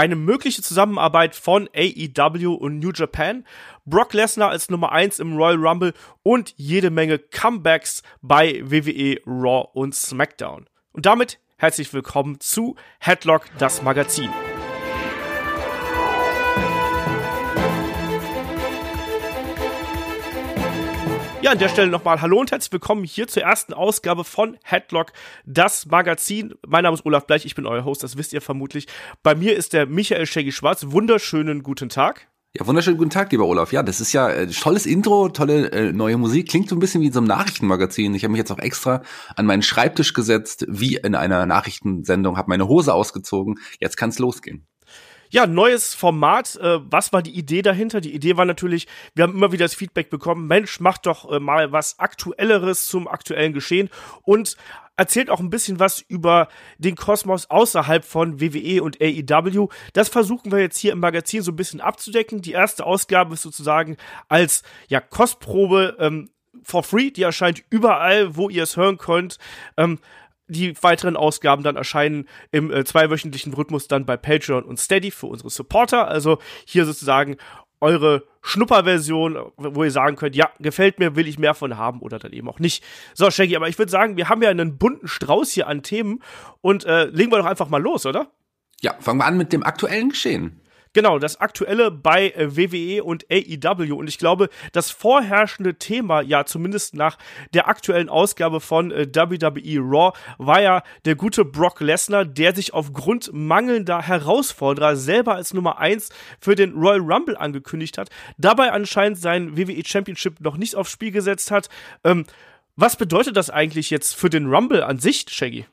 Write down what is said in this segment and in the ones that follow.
eine mögliche Zusammenarbeit von AEW und New Japan, Brock Lesnar als Nummer 1 im Royal Rumble und jede Menge Comebacks bei WWE Raw und SmackDown. Und damit herzlich willkommen zu Headlock, das Magazin. Ja, an der Stelle nochmal Hallo und herzlich willkommen hier zur ersten Ausgabe von Headlock, das Magazin. Mein Name ist Olaf Bleich, ich bin euer Host, das wisst ihr vermutlich. Bei mir ist der Michael Shaggy Schwarz. Wunderschönen guten Tag. Ja, wunderschönen guten Tag, lieber Olaf. Ja, das ist ja äh, tolles Intro, tolle äh, neue Musik. Klingt so ein bisschen wie in so einem Nachrichtenmagazin. Ich habe mich jetzt auch extra an meinen Schreibtisch gesetzt, wie in einer Nachrichtensendung, habe meine Hose ausgezogen. Jetzt kann's losgehen. Ja, neues Format. Äh, was war die Idee dahinter? Die Idee war natürlich, wir haben immer wieder das Feedback bekommen, Mensch, macht doch äh, mal was Aktuelleres zum aktuellen Geschehen und erzählt auch ein bisschen was über den Kosmos außerhalb von WWE und AEW. Das versuchen wir jetzt hier im Magazin so ein bisschen abzudecken. Die erste Ausgabe ist sozusagen als ja Kostprobe ähm, for free. Die erscheint überall, wo ihr es hören könnt. Ähm, die weiteren Ausgaben dann erscheinen im äh, zweiwöchentlichen Rhythmus dann bei Patreon und Steady für unsere Supporter. Also hier sozusagen eure Schnupperversion, wo ihr sagen könnt, ja, gefällt mir, will ich mehr von haben oder dann eben auch nicht. So, Shaggy, aber ich würde sagen, wir haben ja einen bunten Strauß hier an Themen und äh, legen wir doch einfach mal los, oder? Ja, fangen wir an mit dem aktuellen Geschehen. Genau, das aktuelle bei äh, WWE und AEW. Und ich glaube, das vorherrschende Thema, ja, zumindest nach der aktuellen Ausgabe von äh, WWE Raw, war ja der gute Brock Lesnar, der sich aufgrund mangelnder Herausforderer selber als Nummer eins für den Royal Rumble angekündigt hat, dabei anscheinend sein WWE Championship noch nicht aufs Spiel gesetzt hat. Ähm, was bedeutet das eigentlich jetzt für den Rumble an sich, Shaggy?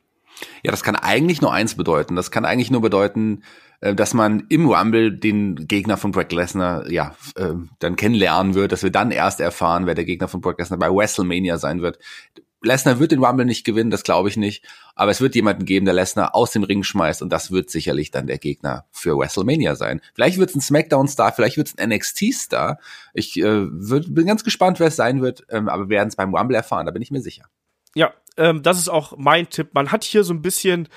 Ja, das kann eigentlich nur eins bedeuten. Das kann eigentlich nur bedeuten, dass man im Rumble den Gegner von Brock Lesnar ja äh, dann kennenlernen wird, dass wir dann erst erfahren, wer der Gegner von Brock Lesnar bei WrestleMania sein wird. Lesnar wird den Rumble nicht gewinnen, das glaube ich nicht, aber es wird jemanden geben, der Lesnar aus dem Ring schmeißt und das wird sicherlich dann der Gegner für WrestleMania sein. Vielleicht wird es ein SmackDown-Star, vielleicht wird es ein NXT-Star. Ich äh, würd, bin ganz gespannt, wer es sein wird, ähm, aber wir werden es beim Rumble erfahren, da bin ich mir sicher. Ja, ähm, das ist auch mein Tipp. Man hat hier so ein bisschen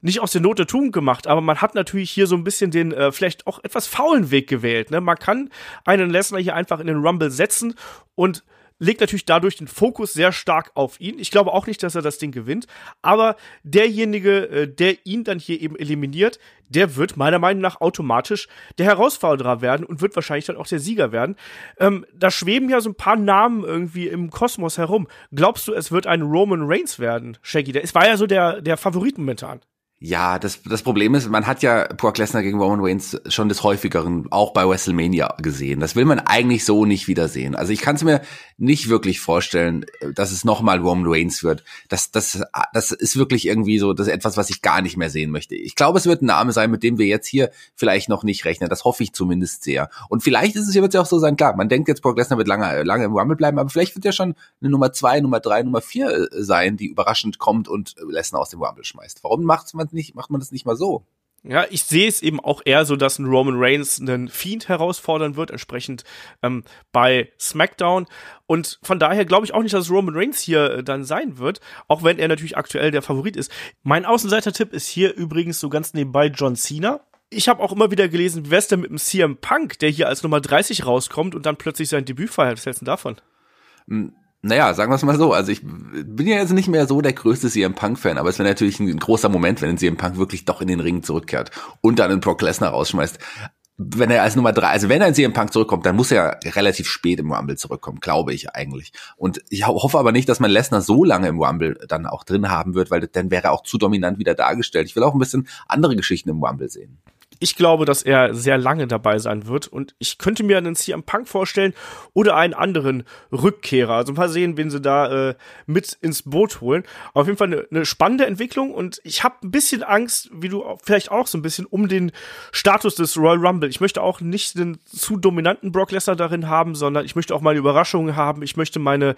nicht aus der Not der Tugend gemacht, aber man hat natürlich hier so ein bisschen den äh, vielleicht auch etwas faulen Weg gewählt. Ne? Man kann einen Lesnar hier einfach in den Rumble setzen und legt natürlich dadurch den Fokus sehr stark auf ihn. Ich glaube auch nicht, dass er das Ding gewinnt, aber derjenige, äh, der ihn dann hier eben eliminiert, der wird meiner Meinung nach automatisch der Herausforderer werden und wird wahrscheinlich dann auch der Sieger werden. Ähm, da schweben ja so ein paar Namen irgendwie im Kosmos herum. Glaubst du, es wird ein Roman Reigns werden, Shaggy? Der ist, war ja so der, der Favorit momentan. Ja, das, das Problem ist, man hat ja Brock Lesnar gegen Roman Reigns schon des häufigeren auch bei WrestleMania gesehen. Das will man eigentlich so nicht wiedersehen. Also ich kann es mir nicht wirklich vorstellen, dass es nochmal Roman Reigns wird. Das, das, das ist wirklich irgendwie so, das ist etwas, was ich gar nicht mehr sehen möchte. Ich glaube, es wird ein Name sein, mit dem wir jetzt hier vielleicht noch nicht rechnen. Das hoffe ich zumindest sehr. Und vielleicht ist es wird ja auch so sein, klar, man denkt jetzt, Brock Lesnar wird lange, lange im Rumble bleiben, aber vielleicht wird ja schon eine Nummer zwei, Nummer drei, Nummer vier äh, sein, die überraschend kommt und Lesnar aus dem Rumble schmeißt. Warum macht man nicht, macht man das nicht mal so? Ja, ich sehe es eben auch eher so, dass ein Roman Reigns einen Fiend herausfordern wird, entsprechend ähm, bei SmackDown. Und von daher glaube ich auch nicht, dass Roman Reigns hier äh, dann sein wird, auch wenn er natürlich aktuell der Favorit ist. Mein Außenseiter-Tipp ist hier übrigens so ganz nebenbei John Cena. Ich habe auch immer wieder gelesen, wie wär's denn mit dem CM Punk, der hier als Nummer 30 rauskommt und dann plötzlich sein Debüt feiert. Was hältst du davon? Hm, naja, sagen wir es mal so. Also ich bin ja jetzt nicht mehr so der größte CM Punk-Fan, aber es wäre natürlich ein großer Moment, wenn CM Punk wirklich doch in den Ring zurückkehrt und dann einen Brock Lesnar rausschmeißt. Wenn er als Nummer drei, also wenn er in CM Punk zurückkommt, dann muss er relativ spät im Rumble zurückkommen, glaube ich eigentlich. Und ich hoffe aber nicht, dass man Lesnar so lange im Rumble dann auch drin haben wird, weil dann wäre er auch zu dominant wieder dargestellt. Ich will auch ein bisschen andere Geschichten im Rumble sehen ich glaube, dass er sehr lange dabei sein wird und ich könnte mir einen CM Punk vorstellen oder einen anderen Rückkehrer. Also mal sehen, wen sie da äh, mit ins Boot holen. Auf jeden Fall eine, eine spannende Entwicklung und ich habe ein bisschen Angst, wie du vielleicht auch so ein bisschen um den Status des Royal Rumble. Ich möchte auch nicht den zu dominanten Brock Lesnar darin haben, sondern ich möchte auch meine Überraschungen haben. Ich möchte meine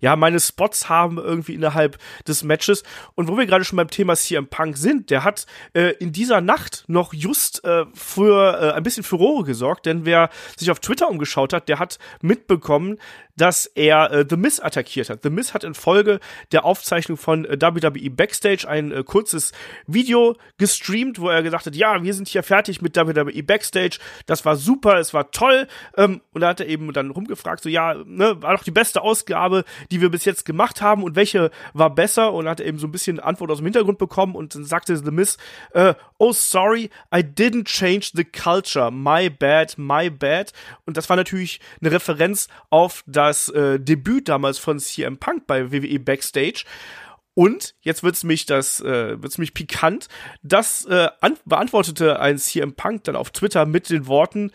ja, meine Spots haben irgendwie innerhalb des Matches. Und wo wir gerade schon beim Thema CM Punk sind, der hat äh, in dieser Nacht noch just Post äh, für äh, ein bisschen Furore gesorgt, denn wer sich auf Twitter umgeschaut hat, der hat mitbekommen, dass er äh, The Miz attackiert hat. The Miz hat in Folge der Aufzeichnung von äh, WWE Backstage ein äh, kurzes Video gestreamt, wo er gesagt hat, ja, wir sind hier fertig mit WWE Backstage, das war super, es war toll. Ähm, und da hat er eben dann rumgefragt, so ja, ne, war doch die beste Ausgabe, die wir bis jetzt gemacht haben und welche war besser? Und hat er eben so ein bisschen Antwort aus dem Hintergrund bekommen und dann sagte The Miz, äh, oh sorry, I didn't change the culture, my bad, my bad. Und das war natürlich eine Referenz auf das äh, Debüt damals von CM Punk bei WWE Backstage. Und jetzt wird's mich das äh, wird's mich pikant. Das äh, beantwortete ein CM Punk dann auf Twitter mit den Worten,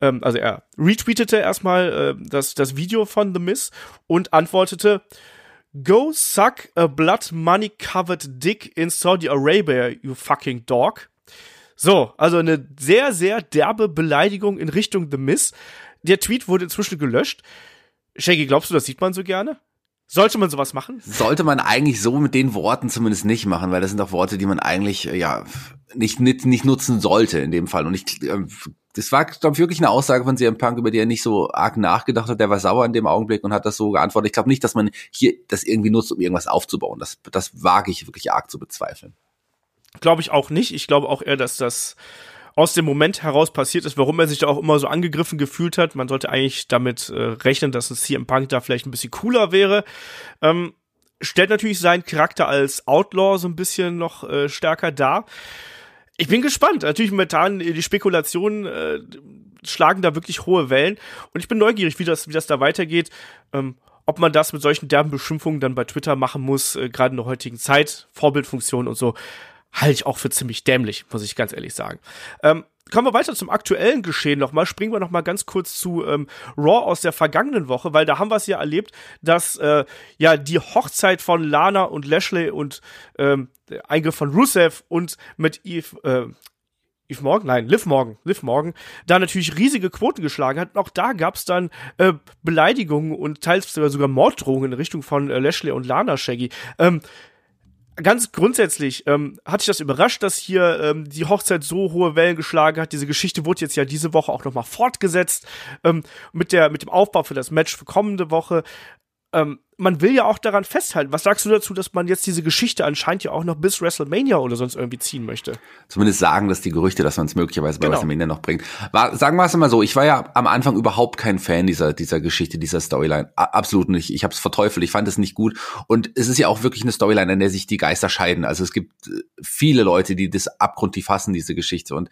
ähm, also er retweetete erstmal äh, das das Video von The Miz und antwortete Go suck a blood money covered dick in Saudi Arabia, you fucking dog. So, also eine sehr, sehr derbe Beleidigung in Richtung The Miz. Der Tweet wurde inzwischen gelöscht. Shaggy, glaubst du, das sieht man so gerne? Sollte man sowas machen? Sollte man eigentlich so mit den Worten zumindest nicht machen, weil das sind auch Worte, die man eigentlich äh, ja nicht nicht, nicht nutzen sollte in dem Fall. Und ich, äh, das war glaube ich wirklich eine Aussage von CM Punk, über die er nicht so arg nachgedacht hat. Der war sauer in dem Augenblick und hat das so geantwortet. Ich glaube nicht, dass man hier das irgendwie nutzt, um irgendwas aufzubauen. Das das wage ich wirklich arg zu bezweifeln. Glaube ich auch nicht. Ich glaube auch eher, dass das aus dem Moment heraus passiert ist, warum er sich da auch immer so angegriffen gefühlt hat. Man sollte eigentlich damit äh, rechnen, dass ein CM Punk da vielleicht ein bisschen cooler wäre. Ähm, stellt natürlich seinen Charakter als Outlaw so ein bisschen noch äh, stärker dar. Ich bin gespannt. Natürlich momentan äh, die Spekulationen äh, schlagen da wirklich hohe Wellen und ich bin neugierig, wie das, wie das da weitergeht. Ähm, ob man das mit solchen derben Beschimpfungen dann bei Twitter machen muss, äh, gerade in der heutigen Zeit, Vorbildfunktion und so halte ich auch für ziemlich dämlich, muss ich ganz ehrlich sagen. Ähm, kommen wir weiter zum aktuellen Geschehen nochmal. Springen wir nochmal ganz kurz zu ähm, Raw aus der vergangenen Woche, weil da haben wir es ja erlebt, dass äh, ja die Hochzeit von Lana und Lashley und ähm, Eingriff von Rusev und mit Eve, äh, Eve Morgan, nein, Liv Morgan, Liv Morgan, da natürlich riesige Quoten geschlagen hat. Und auch da gab es dann äh, Beleidigungen und teils sogar Morddrohungen in Richtung von äh, Lashley und Lana Shaggy. Ähm, ganz grundsätzlich ähm, hat sich das überrascht, dass hier ähm, die Hochzeit so hohe Wellen geschlagen hat. Diese Geschichte wurde jetzt ja diese Woche auch nochmal fortgesetzt ähm, mit der mit dem Aufbau für das Match für kommende Woche. Ähm, man will ja auch daran festhalten. Was sagst du dazu, dass man jetzt diese Geschichte anscheinend ja auch noch bis WrestleMania oder sonst irgendwie ziehen möchte? Zumindest sagen das die Gerüchte, dass man es möglicherweise bei genau. WrestleMania noch bringt. War, sagen wir es mal so, ich war ja am Anfang überhaupt kein Fan dieser, dieser Geschichte, dieser Storyline. absolut nicht. Ich habe es verteufelt, ich fand es nicht gut. Und es ist ja auch wirklich eine Storyline, an der sich die Geister scheiden. Also es gibt äh, viele Leute, die das abgrundtief fassen, diese Geschichte. Und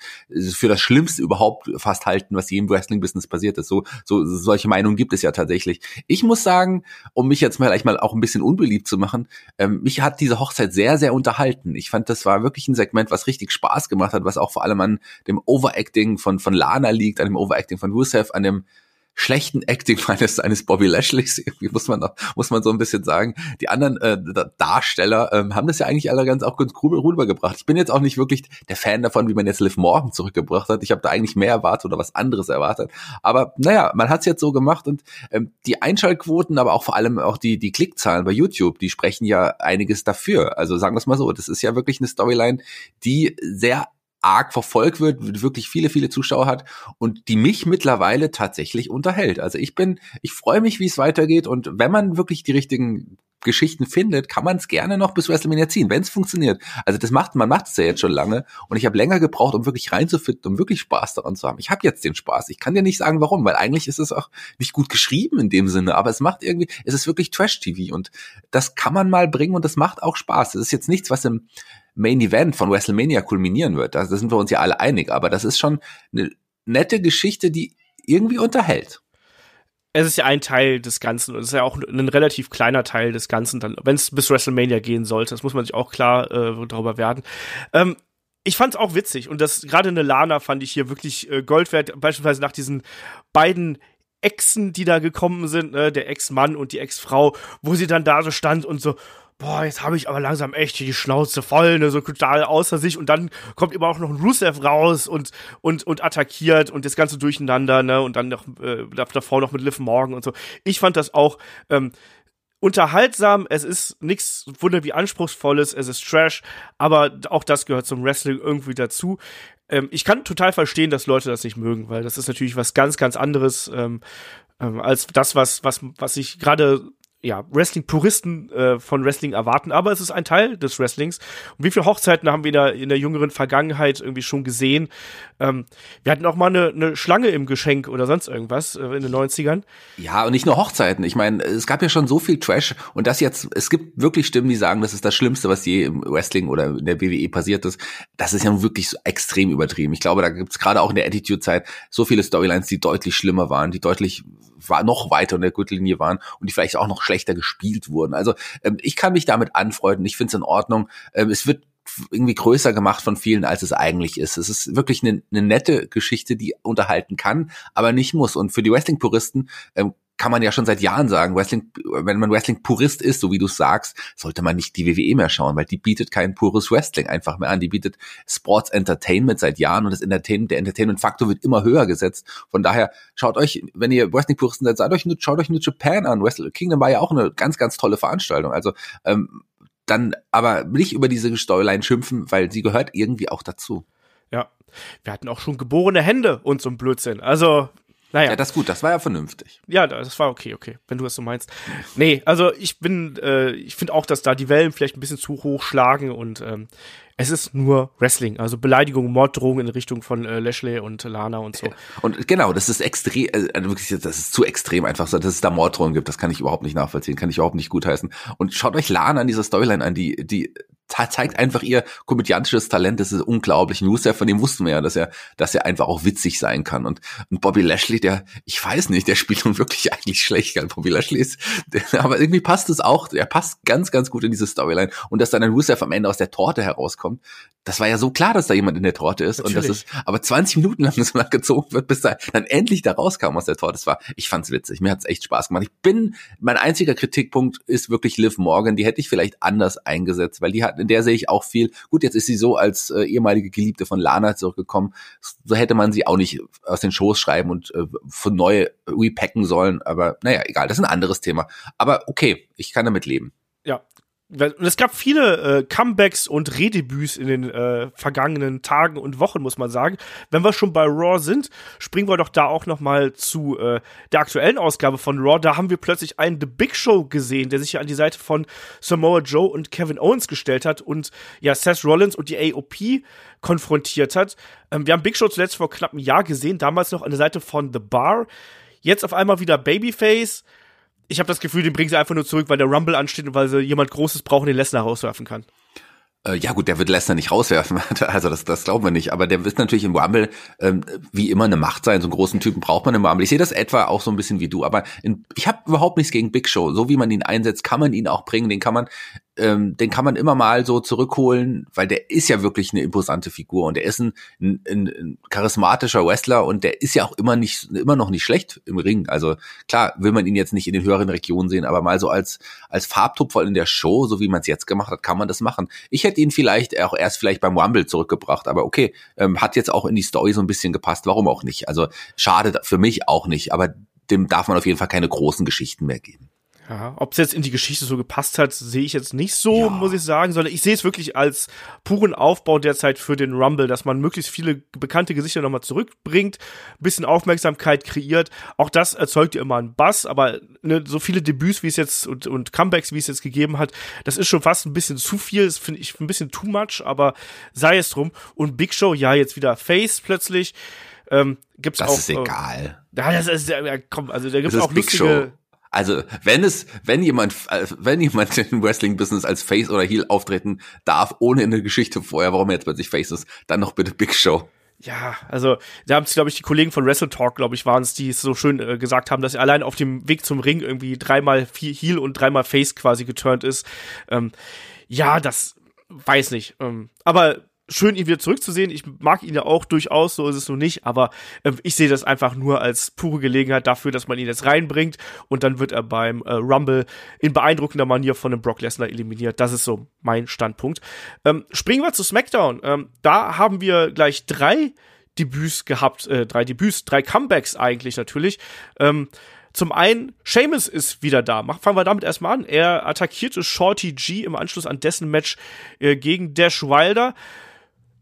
für das Schlimmste überhaupt fast halten, was je im Wrestling-Business passiert ist. So, so, solche Meinungen gibt es ja tatsächlich. Ich muss sagen, um mich jetzt jetzt mal mal auch ein bisschen unbeliebt zu machen, ähm, mich hat diese Hochzeit sehr, sehr unterhalten. Ich fand, das war wirklich ein Segment, was richtig Spaß gemacht hat, was auch vor allem an dem Overacting von, von Lana liegt, an dem Overacting von Rusev, an dem schlechten Acting eines, eines Bobby Lashley's, irgendwie muss man, muss man so ein bisschen sagen. Die anderen äh, Darsteller ähm, haben das ja eigentlich alle ganz auch ganz cool rübergebracht. Ich bin jetzt auch nicht wirklich der Fan davon, wie man jetzt Liv Morgan zurückgebracht hat. Ich habe da eigentlich mehr erwartet oder was anderes erwartet. Aber naja, man hat es jetzt so gemacht und ähm, die Einschaltquoten, aber auch vor allem auch die, die Klickzahlen bei YouTube, die sprechen ja einiges dafür. Also sagen wir es mal so, das ist ja wirklich eine Storyline, die sehr arg verfolgt wird, wirklich viele, viele Zuschauer hat und die mich mittlerweile tatsächlich unterhält. Also ich bin, ich freue mich, wie es weitergeht und wenn man wirklich die richtigen Geschichten findet, kann man es gerne noch bis WrestleMania ziehen, wenn es funktioniert. Also das macht man macht es ja jetzt schon lange und ich habe länger gebraucht, um wirklich reinzufinden, um wirklich Spaß daran zu haben. Ich habe jetzt den Spaß. Ich kann dir nicht sagen, warum, weil eigentlich ist es auch nicht gut geschrieben in dem Sinne, aber es macht irgendwie, es ist wirklich Trash-TV und das kann man mal bringen und das macht auch Spaß. Das ist jetzt nichts, was im Main Event von WrestleMania kulminieren wird. Da sind wir uns ja alle einig. Aber das ist schon eine nette Geschichte, die irgendwie unterhält. Es ist ja ein Teil des Ganzen und es ist ja auch ein relativ kleiner Teil des Ganzen, wenn es bis WrestleMania gehen sollte. Das muss man sich auch klar äh, darüber werden. Ähm, ich fand es auch witzig und das gerade eine Lana fand ich hier wirklich äh, Gold wert, beispielsweise nach diesen beiden Exen, die da gekommen sind, ne, der Ex-Mann und die Ex-Frau, wo sie dann da so stand und so, boah, jetzt habe ich aber langsam echt die Schnauze voll, ne, so total außer sich und dann kommt immer auch noch ein Rusev raus und und und attackiert und das ganze durcheinander, ne, und dann noch äh, davor noch mit Liv Morgan und so. Ich fand das auch ähm, unterhaltsam, es ist nichts wunder wie anspruchsvolles, es ist Trash, aber auch das gehört zum Wrestling irgendwie dazu. Ähm, ich kann total verstehen, dass Leute das nicht mögen, weil das ist natürlich was ganz, ganz anderes ähm, ähm, als das, was, was, was ich gerade ja, Wrestling-Puristen äh, von Wrestling erwarten, aber es ist ein Teil des Wrestlings. Und wie viele Hochzeiten haben wir da in der jüngeren Vergangenheit irgendwie schon gesehen? Ähm, wir hatten auch mal eine, eine Schlange im Geschenk oder sonst irgendwas äh, in den 90ern. Ja, und nicht nur Hochzeiten. Ich meine, es gab ja schon so viel Trash und das jetzt, es gibt wirklich Stimmen, die sagen, das ist das Schlimmste, was je im Wrestling oder in der WWE passiert ist. Das ist ja wirklich so extrem übertrieben. Ich glaube, da gibt es gerade auch in der Attitude-Zeit so viele Storylines, die deutlich schlimmer waren, die deutlich war noch weiter in der Gürtellinie waren und die vielleicht auch noch schlechter gespielt wurden. Also ähm, ich kann mich damit anfreunden. Ich finde es in Ordnung. Ähm, es wird irgendwie größer gemacht von vielen, als es eigentlich ist. Es ist wirklich eine, eine nette Geschichte, die unterhalten kann, aber nicht muss. Und für die Wrestling-Puristen ähm, kann man ja schon seit Jahren sagen, Wrestling, wenn man Wrestling-Purist ist, so wie du sagst, sollte man nicht die WWE mehr schauen, weil die bietet kein pures Wrestling einfach mehr an. Die bietet Sports Entertainment seit Jahren und das Entertainment, der Entertainment-Faktor wird immer höher gesetzt. Von daher schaut euch, wenn ihr Wrestling-Puristen seid, seid euch, schaut euch New Japan an. Wrestle Kingdom war ja auch eine ganz, ganz tolle Veranstaltung. Also ähm, dann aber nicht über diese Storyline schimpfen, weil sie gehört irgendwie auch dazu. Ja, wir hatten auch schon geborene Hände und so ein Blödsinn. Also naja. Ja, das ist gut, das war ja vernünftig. Ja, das war okay, okay, wenn du das so meinst. Nee, also ich bin, äh, ich finde auch, dass da die Wellen vielleicht ein bisschen zu hoch schlagen und ähm, es ist nur Wrestling, also Beleidigung, Morddrohungen in Richtung von äh, Lashley und Lana und so. Und genau, das ist extrem, äh, also wirklich, das ist zu extrem einfach, so, dass es da Morddrohungen gibt, das kann ich überhaupt nicht nachvollziehen, kann ich überhaupt nicht gutheißen. Und schaut euch Lana an dieser Storyline an, die, die zeigt einfach ihr komödiantisches Talent. Das ist unglaublich. Rusev, von dem wussten wir ja, dass er, dass er einfach auch witzig sein kann. Und, und Bobby Lashley, der, ich weiß nicht, der spielt nun wirklich eigentlich schlecht. Gell? Bobby Lashley ist, der, aber irgendwie passt es auch. Er passt ganz, ganz gut in diese Storyline. Und dass dann ein Rusev am Ende aus der Torte herauskommt, das war ja so klar, dass da jemand in der Torte ist. Natürlich. Und das ist, aber 20 Minuten lang so lang gezogen wird, bis er dann endlich da rauskam aus der Torte. Das war, ich fand's witzig. Mir hat's echt Spaß gemacht. Ich bin, mein einziger Kritikpunkt ist wirklich Liv Morgan. Die hätte ich vielleicht anders eingesetzt, weil die hat in der sehe ich auch viel. Gut, jetzt ist sie so als äh, ehemalige Geliebte von Lana zurückgekommen. So hätte man sie auch nicht aus den Shows schreiben und äh, von neu repacken sollen. Aber naja, egal, das ist ein anderes Thema. Aber okay, ich kann damit leben. Ja, und es gab viele äh, Comebacks und Redebüts in den äh, vergangenen Tagen und Wochen, muss man sagen. Wenn wir schon bei Raw sind, springen wir doch da auch noch mal zu äh, der aktuellen Ausgabe von Raw. Da haben wir plötzlich einen The Big Show gesehen, der sich ja an die Seite von Samoa Joe und Kevin Owens gestellt hat und ja Seth Rollins und die AOP konfrontiert hat. Ähm, wir haben Big Show zuletzt vor knapp einem Jahr gesehen, damals noch an der Seite von The Bar. Jetzt auf einmal wieder Babyface ich habe das Gefühl, den bringen sie einfach nur zurück, weil der Rumble ansteht und weil sie jemand Großes brauchen, den Lesnar rauswerfen kann. Äh, ja gut, der wird Lesnar nicht rauswerfen, also das, das glauben wir nicht. Aber der wird natürlich im Rumble ähm, wie immer eine Macht sein. So einen großen Typen braucht man im Rumble. Ich sehe das etwa auch so ein bisschen wie du. Aber in, ich habe überhaupt nichts gegen Big Show. So wie man ihn einsetzt, kann man ihn auch bringen. Den kann man ähm, den kann man immer mal so zurückholen, weil der ist ja wirklich eine imposante Figur und der ist ein, ein, ein charismatischer Wrestler und der ist ja auch immer nicht immer noch nicht schlecht im Ring. Also klar will man ihn jetzt nicht in den höheren Regionen sehen, aber mal so als als Farbtupfer in der Show, so wie man es jetzt gemacht hat, kann man das machen. Ich hätte ihn vielleicht auch erst vielleicht beim Rumble zurückgebracht, aber okay, ähm, hat jetzt auch in die Story so ein bisschen gepasst. Warum auch nicht? Also schade für mich auch nicht, aber dem darf man auf jeden Fall keine großen Geschichten mehr geben. Ja, ob es jetzt in die Geschichte so gepasst hat, sehe ich jetzt nicht so, ja. muss ich sagen, sondern ich sehe es wirklich als puren Aufbau derzeit für den Rumble, dass man möglichst viele bekannte Gesichter nochmal zurückbringt, ein bisschen Aufmerksamkeit kreiert. Auch das erzeugt ja immer einen Bass, aber ne, so viele Debüts, wie es jetzt und, und Comebacks, wie es jetzt gegeben hat, das ist schon fast ein bisschen zu viel, das finde ich ein bisschen too much, aber sei es drum. Und Big Show, ja, jetzt wieder Face plötzlich. Ähm, gibt's das auch, ist egal. Äh, ja, das ist, ja, komm, also da gibt's auch Big lustige, Show also, wenn es, wenn jemand, wenn jemand im Wrestling-Business als Face oder Heel auftreten darf, ohne eine Geschichte vorher, warum er jetzt plötzlich Face ist, dann noch bitte Big Show. Ja, also da haben es, glaube ich, die Kollegen von Wrestle Talk, glaube ich, waren es, die es so schön äh, gesagt haben, dass er allein auf dem Weg zum Ring irgendwie dreimal Heel und dreimal Face quasi geturnt ist. Ähm, ja, das weiß nicht. Ähm, aber schön, ihn wieder zurückzusehen. Ich mag ihn ja auch durchaus, so ist es nun nicht, aber äh, ich sehe das einfach nur als pure Gelegenheit dafür, dass man ihn jetzt reinbringt und dann wird er beim äh, Rumble in beeindruckender Manier von dem Brock Lesnar eliminiert. Das ist so mein Standpunkt. Ähm, springen wir zu SmackDown. Ähm, da haben wir gleich drei Debüts gehabt, äh, drei Debüts, drei Comebacks eigentlich natürlich. Ähm, Zum einen, Seamus ist wieder da. Fangen wir damit erstmal an. Er attackierte Shorty G im Anschluss an dessen Match äh, gegen Dash Wilder.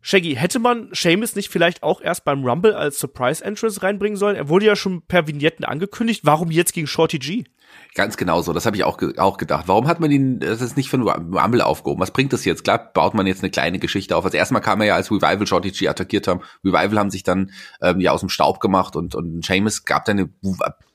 Shaggy, hätte man Seamus nicht vielleicht auch erst beim Rumble als Surprise Entrance reinbringen sollen? Er wurde ja schon per Vignetten angekündigt. Warum jetzt gegen Shorty G? Ganz genau so, das habe ich auch, ge auch gedacht. Warum hat man ihn das nicht für einen Rumble aufgehoben? Was bringt das jetzt? Klar, baut man jetzt eine kleine Geschichte auf. Also erstmal kam er ja als Revival Shorty G attackiert haben. Revival haben sich dann ähm, ja aus dem Staub gemacht und, und Seamus gab dann eine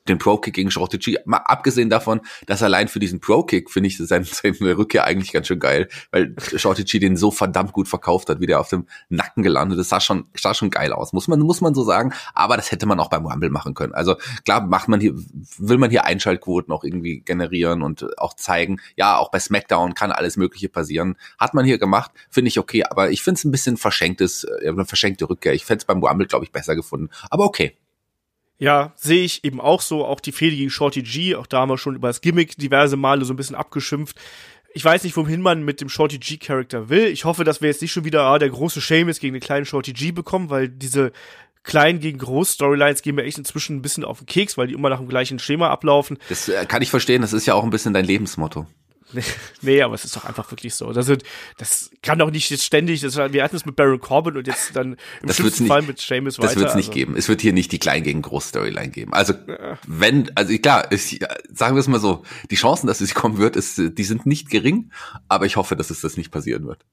den Pro-Kick gegen Shorty. Mal abgesehen davon, dass allein für diesen Pro-Kick finde ich seine, seine Rückkehr eigentlich ganz schön geil, weil Shorty G den so verdammt gut verkauft hat, wie der auf dem Nacken gelandet. Das sah schon, sah schon geil aus, muss man, muss man so sagen. Aber das hätte man auch beim Rumble machen können. Also klar macht man hier, will man hier Einschaltquoten auch irgendwie generieren und auch zeigen, ja, auch bei SmackDown kann alles Mögliche passieren. Hat man hier gemacht, finde ich okay, aber ich finde es ein bisschen verschenktes, äh, eine verschenkte Rückkehr. Ich fände es beim Rumble, glaube ich, besser gefunden. Aber okay. Ja, sehe ich eben auch so. Auch die Fehde gegen Shorty G, auch da haben wir schon über das Gimmick diverse Male so ein bisschen abgeschimpft. Ich weiß nicht, wohin man mit dem Shorty G-Charakter will. Ich hoffe, dass wir jetzt nicht schon wieder ah, der große Seamus gegen den kleinen Shorty G bekommen, weil diese kleinen gegen groß Storylines gehen mir echt inzwischen ein bisschen auf den Keks, weil die immer nach dem gleichen Schema ablaufen. Das äh, kann ich verstehen. Das ist ja auch ein bisschen dein Lebensmotto. Nee, aber es ist doch einfach wirklich so. Das, sind, das kann doch nicht jetzt ständig, das, wir hatten es mit Baron Corbin und jetzt dann im das schlimmsten nicht, Fall mit Seamus weiter. Das wird es nicht also. geben. Es wird hier nicht die Klein gegen Groß Storyline geben. Also ja. wenn, also klar, ist, sagen wir es mal so, die Chancen, dass es kommen wird, ist, die sind nicht gering, aber ich hoffe, dass es das nicht passieren wird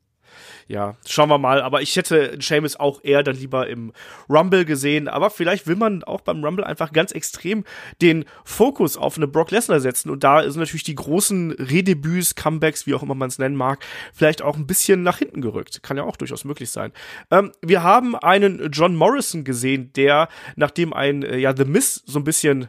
ja, schauen wir mal. Aber ich hätte Seamus auch eher dann lieber im Rumble gesehen. Aber vielleicht will man auch beim Rumble einfach ganz extrem den Fokus auf eine Brock Lesnar setzen. Und da sind natürlich die großen Redebüts, Comebacks, wie auch immer man es nennen mag, vielleicht auch ein bisschen nach hinten gerückt. Kann ja auch durchaus möglich sein. Ähm, wir haben einen John Morrison gesehen, der, nachdem ein, äh, ja, The Miss so ein bisschen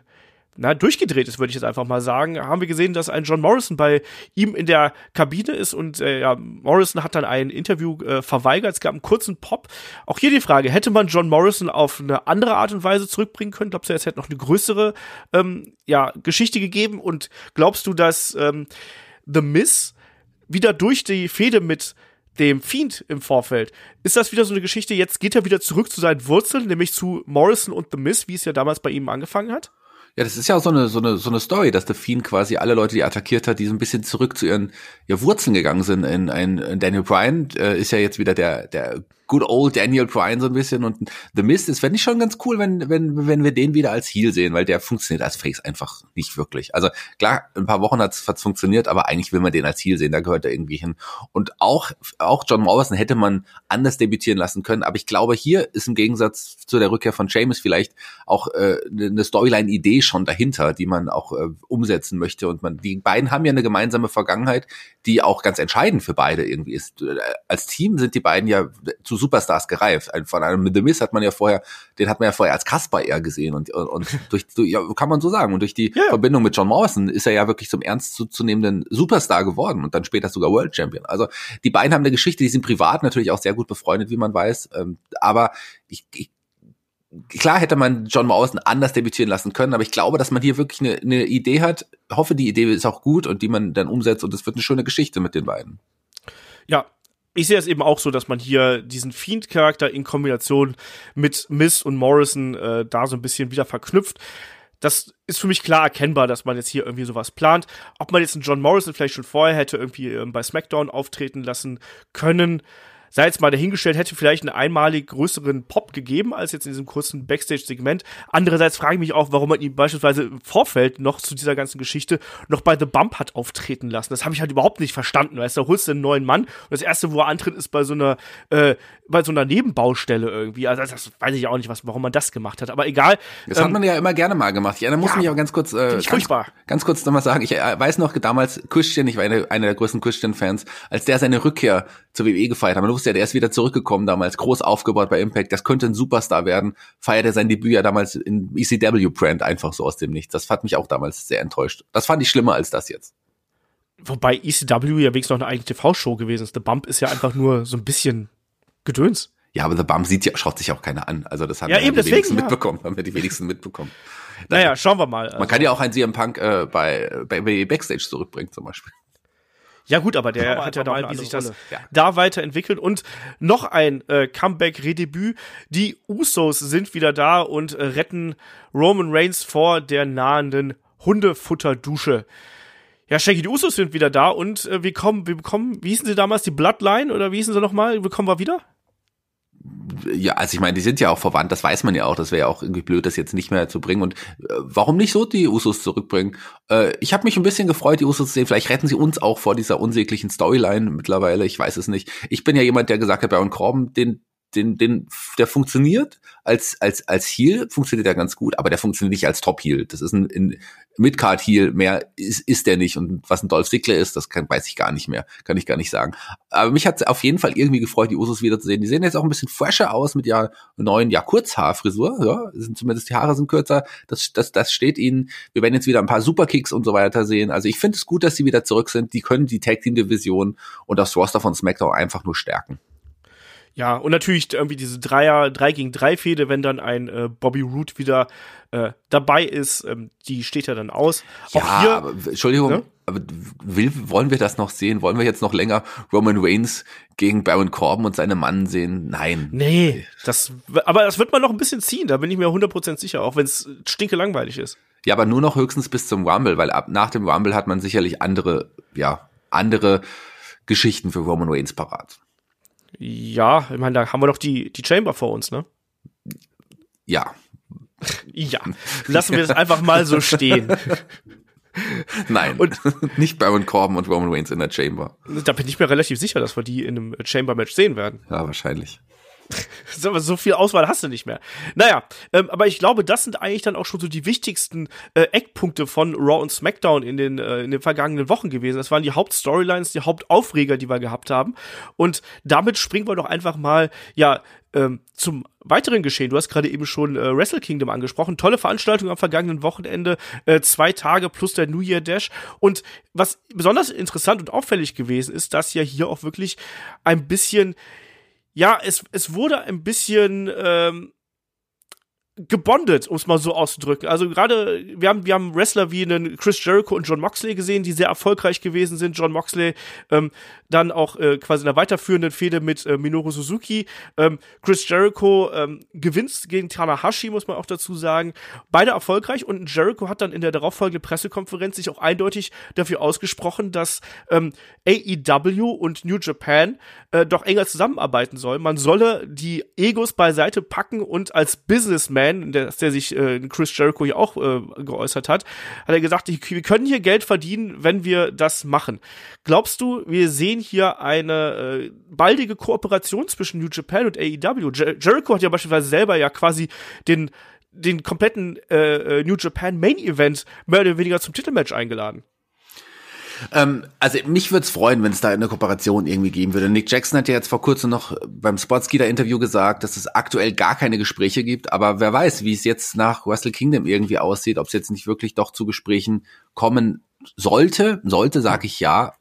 na, durchgedreht ist, würde ich jetzt einfach mal sagen, haben wir gesehen, dass ein John Morrison bei ihm in der Kabine ist und äh, ja, Morrison hat dann ein Interview äh, verweigert. Es gab einen kurzen Pop. Auch hier die Frage, hätte man John Morrison auf eine andere Art und Weise zurückbringen können? Glaubst du, es hätte noch eine größere ähm, ja, Geschichte gegeben? Und glaubst du, dass ähm, The Miss wieder durch die Fehde mit dem Fiend im Vorfeld. Ist das wieder so eine Geschichte, jetzt geht er wieder zurück zu seinen Wurzeln, nämlich zu Morrison und The Miss, wie es ja damals bei ihm angefangen hat? Ja, das ist ja auch so eine, so eine, so eine Story, dass der Fiend quasi alle Leute, die attackiert hat, die so ein bisschen zurück zu ihren ja, Wurzeln gegangen sind. In, ein, in Daniel Bryan äh, ist ja jetzt wieder der, der good old Daniel Bryan so ein bisschen und The Mist ist, fände ich schon ganz cool, wenn, wenn, wenn wir den wieder als Heel sehen, weil der funktioniert als Face einfach nicht wirklich. Also klar, ein paar Wochen hat's, hat's funktioniert, aber eigentlich will man den als Heel sehen, da gehört er irgendwie hin. Und auch, auch John Morrison hätte man anders debütieren lassen können, aber ich glaube, hier ist im Gegensatz zu der Rückkehr von Seamus vielleicht auch äh, eine Storyline-Idee schon dahinter, die man auch äh, umsetzen möchte und man, die beiden haben ja eine gemeinsame Vergangenheit, die auch ganz entscheidend für beide irgendwie ist. Als Team sind die beiden ja zu Superstars gereift. Von einem The Miz hat man ja vorher, den hat man ja vorher als Kasper eher gesehen und, und, und durch, ja, kann man so sagen. Und durch die ja. Verbindung mit John Morrison ist er ja wirklich zum ernst zu, zu nehmenden Superstar geworden und dann später sogar World Champion. Also die beiden haben eine Geschichte, die sind privat natürlich auch sehr gut befreundet, wie man weiß. Ähm, aber ich, ich klar hätte man John Morrison anders debütieren lassen können, aber ich glaube, dass man hier wirklich eine, eine Idee hat. Hoffe, die Idee ist auch gut und die man dann umsetzt und es wird eine schöne Geschichte mit den beiden. Ja, ich sehe es eben auch so, dass man hier diesen Fiend-Charakter in Kombination mit Miss und Morrison äh, da so ein bisschen wieder verknüpft. Das ist für mich klar erkennbar, dass man jetzt hier irgendwie sowas plant. Ob man jetzt einen John Morrison vielleicht schon vorher hätte irgendwie ähm, bei SmackDown auftreten lassen können, sei jetzt mal dahingestellt, hätte vielleicht einen einmalig größeren Pop gegeben als jetzt in diesem kurzen Backstage-Segment. Andererseits frage ich mich auch, warum man ihn beispielsweise im Vorfeld noch zu dieser ganzen Geschichte noch bei The Bump hat auftreten lassen. Das habe ich halt überhaupt nicht verstanden. Weißt du, da holst du einen neuen Mann und das erste, wo er antritt, ist bei so einer, äh, bei so einer Nebenbaustelle irgendwie. Also das weiß ich auch nicht, was, warum man das gemacht hat. Aber egal. Das ähm, hat man ja immer gerne mal gemacht. Ich, da muss ja, mich auch ganz kurz, äh, ganz, furchtbar. ganz kurz nochmal sagen. Ich äh, weiß noch damals Christian, ich war einer eine der größten Christian-Fans, als der seine Rückkehr zur WWE gefeiert hat. Man wusste ja, der ist wieder zurückgekommen damals, groß aufgebaut bei Impact. Das könnte ein Superstar werden. Feiert er sein Debüt ja damals in ECW-Brand einfach so aus dem Nichts. Das hat mich auch damals sehr enttäuscht. Das fand ich schlimmer als das jetzt. Wobei ECW ja wenigstens noch eine eigene TV-Show gewesen ist. The Bump ist ja einfach nur so ein bisschen Gedöns. Ja, aber The Bump sieht ja, schaut sich auch keiner an. Also das haben ja, wir eben, die deswegen, wenigsten ja. mitbekommen. Haben wir die wenigsten mitbekommen. Naja, schauen wir mal. Man kann ja auch einen CM Punk äh, bei, bei, bei Backstage zurückbringen zum Beispiel. Ja gut, aber der aber hat ja da, wie sich das ja. da weiterentwickelt und noch ein äh, Comeback-Redebüt. Die Usos sind wieder da und äh, retten Roman Reigns vor der nahenden Hundefutterdusche. Ja, Shaggy, die Usos sind wieder da und äh, wir kommen, wir bekommen, wie hießen sie damals, die Bloodline oder wie hießen sie nochmal? Wir wieder? Ja, also ich meine, die sind ja auch verwandt, das weiß man ja auch. Das wäre ja auch irgendwie blöd, das jetzt nicht mehr zu bringen. Und äh, warum nicht so die Usos zurückbringen? Äh, ich habe mich ein bisschen gefreut, die Usos zu sehen. Vielleicht retten sie uns auch vor dieser unsäglichen Storyline mittlerweile. Ich weiß es nicht. Ich bin ja jemand, der gesagt hat, Baron Corbin, den den, den, der funktioniert als, als, als Heal, funktioniert er ganz gut, aber der funktioniert nicht als Top Heal. Das ist ein, ein Midcard Heal, mehr ist, ist der nicht. Und was ein Dolph Ziggler ist, das kann, weiß ich gar nicht mehr, kann ich gar nicht sagen. Aber mich hat auf jeden Fall irgendwie gefreut, die Usos wiederzusehen. Die sehen jetzt auch ein bisschen fresher aus mit ja neuen, ja Kurzhaarfrisur, ja, sind zumindest die Haare sind kürzer. Das, das, das steht ihnen. Wir werden jetzt wieder ein paar Superkicks und so weiter sehen. Also ich finde es gut, dass sie wieder zurück sind. Die können die Tag Team Division und das Roster von SmackDown einfach nur stärken. Ja, und natürlich irgendwie diese Dreier, 3 gegen 3 Fehde, wenn dann ein äh, Bobby Root wieder äh, dabei ist, ähm, die steht ja dann aus. Ja, Auch hier, aber, Entschuldigung, ne? aber will, wollen wir das noch sehen? Wollen wir jetzt noch länger Roman Reigns gegen Baron Corbin und seine Mann sehen? Nein. Nee, das, aber das wird man noch ein bisschen ziehen, da bin ich mir 100% sicher, auch wenn es stinke langweilig ist. Ja, aber nur noch höchstens bis zum Rumble, weil ab nach dem Rumble hat man sicherlich andere, ja, andere Geschichten für Roman Reigns parat. Ja, ich meine, da haben wir doch die, die Chamber vor uns, ne? Ja. ja. Lassen wir das einfach mal so stehen. Nein, und nicht Baron Corbin und Roman Reigns in der Chamber. Da bin ich mir relativ sicher, dass wir die in einem Chamber-Match sehen werden. Ja, wahrscheinlich. so viel Auswahl hast du nicht mehr. Naja, ähm, aber ich glaube, das sind eigentlich dann auch schon so die wichtigsten äh, Eckpunkte von Raw und SmackDown in den, äh, in den vergangenen Wochen gewesen. Das waren die Hauptstorylines, die Hauptaufreger, die wir gehabt haben. Und damit springen wir doch einfach mal, ja, ähm, zum weiteren Geschehen. Du hast gerade eben schon äh, Wrestle Kingdom angesprochen. Tolle Veranstaltung am vergangenen Wochenende. Äh, zwei Tage plus der New Year Dash. Und was besonders interessant und auffällig gewesen ist, dass ja hier auch wirklich ein bisschen ja, es, es wurde ein bisschen ähm, gebondet, um es mal so auszudrücken. Also gerade, wir haben, wir haben Wrestler wie einen Chris Jericho und John Moxley gesehen, die sehr erfolgreich gewesen sind. John Moxley ähm, dann auch äh, quasi in der weiterführenden Fehde mit äh, Minoru Suzuki. Ähm, Chris Jericho ähm, gewinnt gegen Tanahashi, muss man auch dazu sagen. Beide erfolgreich und Jericho hat dann in der darauffolgenden Pressekonferenz sich auch eindeutig dafür ausgesprochen, dass ähm, AEW und New Japan äh, doch enger zusammenarbeiten sollen. Man solle die Egos beiseite packen und als Businessman Fan, der, der sich äh, Chris Jericho hier auch äh, geäußert hat, hat er gesagt, wir können hier Geld verdienen, wenn wir das machen. Glaubst du, wir sehen hier eine äh, baldige Kooperation zwischen New Japan und AEW? Jer Jericho hat ja beispielsweise selber ja quasi den den kompletten äh, äh New Japan Main Event mehr oder weniger zum Titelmatch eingeladen. Ähm, also mich würde es freuen, wenn es da eine Kooperation irgendwie geben würde. Nick Jackson hat ja jetzt vor kurzem noch beim Sportskeeda-Interview gesagt, dass es aktuell gar keine Gespräche gibt. Aber wer weiß, wie es jetzt nach Wrestle Kingdom irgendwie aussieht, ob es jetzt nicht wirklich doch zu Gesprächen kommen sollte. Sollte, sage ich ja.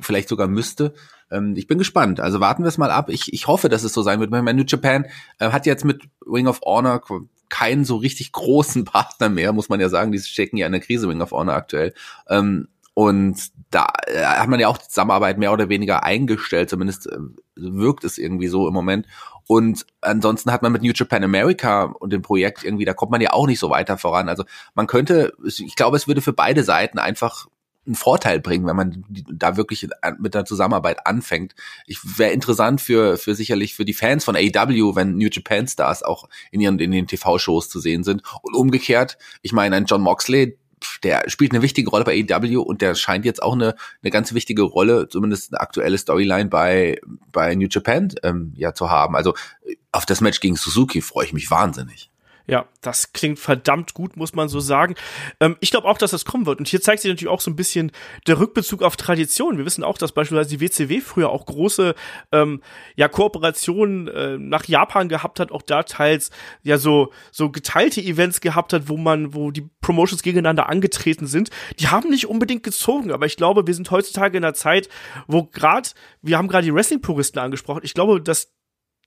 Vielleicht sogar müsste. Ähm, ich bin gespannt. Also warten wir es mal ab. Ich, ich hoffe, dass es so sein wird. Mein New Japan äh, hat jetzt mit Ring of Honor keinen so richtig großen Partner mehr, muss man ja sagen. Die stecken ja in der Krise, Ring of Honor aktuell. Ähm, und da äh, hat man ja auch die Zusammenarbeit mehr oder weniger eingestellt, zumindest äh, wirkt es irgendwie so im Moment. Und ansonsten hat man mit New Japan America und dem Projekt irgendwie, da kommt man ja auch nicht so weiter voran. Also man könnte, ich glaube, es würde für beide Seiten einfach einen Vorteil bringen, wenn man da wirklich mit der Zusammenarbeit anfängt. Ich wäre interessant für für sicherlich für die Fans von AEW, wenn New Japan Stars auch in ihren in den TV-Shows zu sehen sind und umgekehrt. Ich meine, ein John Moxley, der spielt eine wichtige Rolle bei AEW und der scheint jetzt auch eine, eine ganz wichtige Rolle, zumindest eine aktuelle Storyline bei, bei New Japan ähm, ja zu haben. Also auf das Match gegen Suzuki freue ich mich wahnsinnig. Ja, das klingt verdammt gut, muss man so sagen. Ähm, ich glaube auch, dass das kommen wird. Und hier zeigt sich natürlich auch so ein bisschen der Rückbezug auf Tradition. Wir wissen auch, dass beispielsweise die WCW früher auch große ähm, ja, Kooperationen äh, nach Japan gehabt hat, auch da teils ja so, so geteilte Events gehabt hat, wo man, wo die Promotions gegeneinander angetreten sind. Die haben nicht unbedingt gezogen, aber ich glaube, wir sind heutzutage in einer Zeit, wo gerade, wir haben gerade die Wrestling-Puristen angesprochen, ich glaube, dass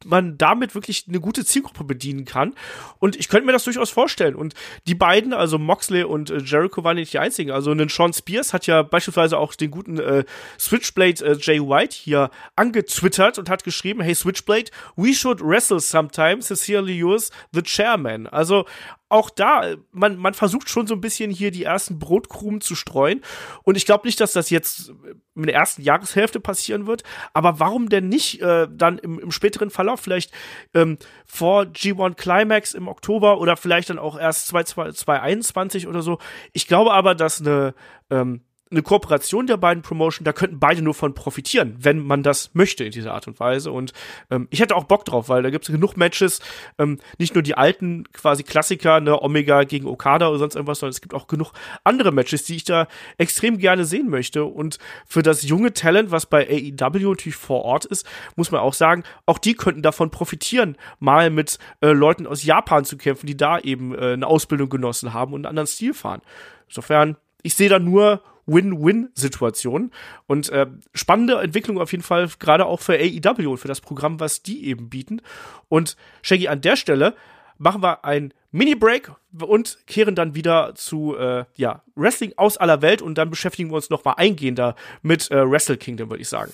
man damit wirklich eine gute Zielgruppe bedienen kann. Und ich könnte mir das durchaus vorstellen. Und die beiden, also Moxley und äh, Jericho, waren nicht die einzigen. Also ein Sean Spears hat ja beispielsweise auch den guten äh, Switchblade äh, Jay White hier angetwittert und hat geschrieben, hey Switchblade, we should wrestle sometime, sincerely yours, the chairman. Also auch da, man, man versucht schon so ein bisschen hier die ersten Brotkrumen zu streuen. Und ich glaube nicht, dass das jetzt in der ersten Jahreshälfte passieren wird. Aber warum denn nicht äh, dann im, im späteren Verlauf vielleicht ähm, vor G1 Climax im Oktober oder vielleicht dann auch erst 2021 oder so. Ich glaube aber, dass eine ähm, eine Kooperation der beiden Promotion, da könnten beide nur von profitieren, wenn man das möchte in dieser Art und Weise. Und ähm, ich hätte auch Bock drauf, weil da gibt es genug Matches, ähm, nicht nur die alten quasi Klassiker, ne, Omega gegen Okada oder sonst irgendwas, sondern es gibt auch genug andere Matches, die ich da extrem gerne sehen möchte. Und für das junge Talent, was bei AEW natürlich vor Ort ist, muss man auch sagen, auch die könnten davon profitieren, mal mit äh, Leuten aus Japan zu kämpfen, die da eben äh, eine Ausbildung genossen haben und einen anderen Stil fahren. Insofern, ich sehe da nur Win-Win-Situation. Und äh, spannende Entwicklung auf jeden Fall, gerade auch für AEW und für das Programm, was die eben bieten. Und Shaggy, an der Stelle machen wir ein Mini-Break und kehren dann wieder zu äh, ja, Wrestling aus aller Welt und dann beschäftigen wir uns noch mal eingehender mit äh, Wrestle Kingdom, würde ich sagen.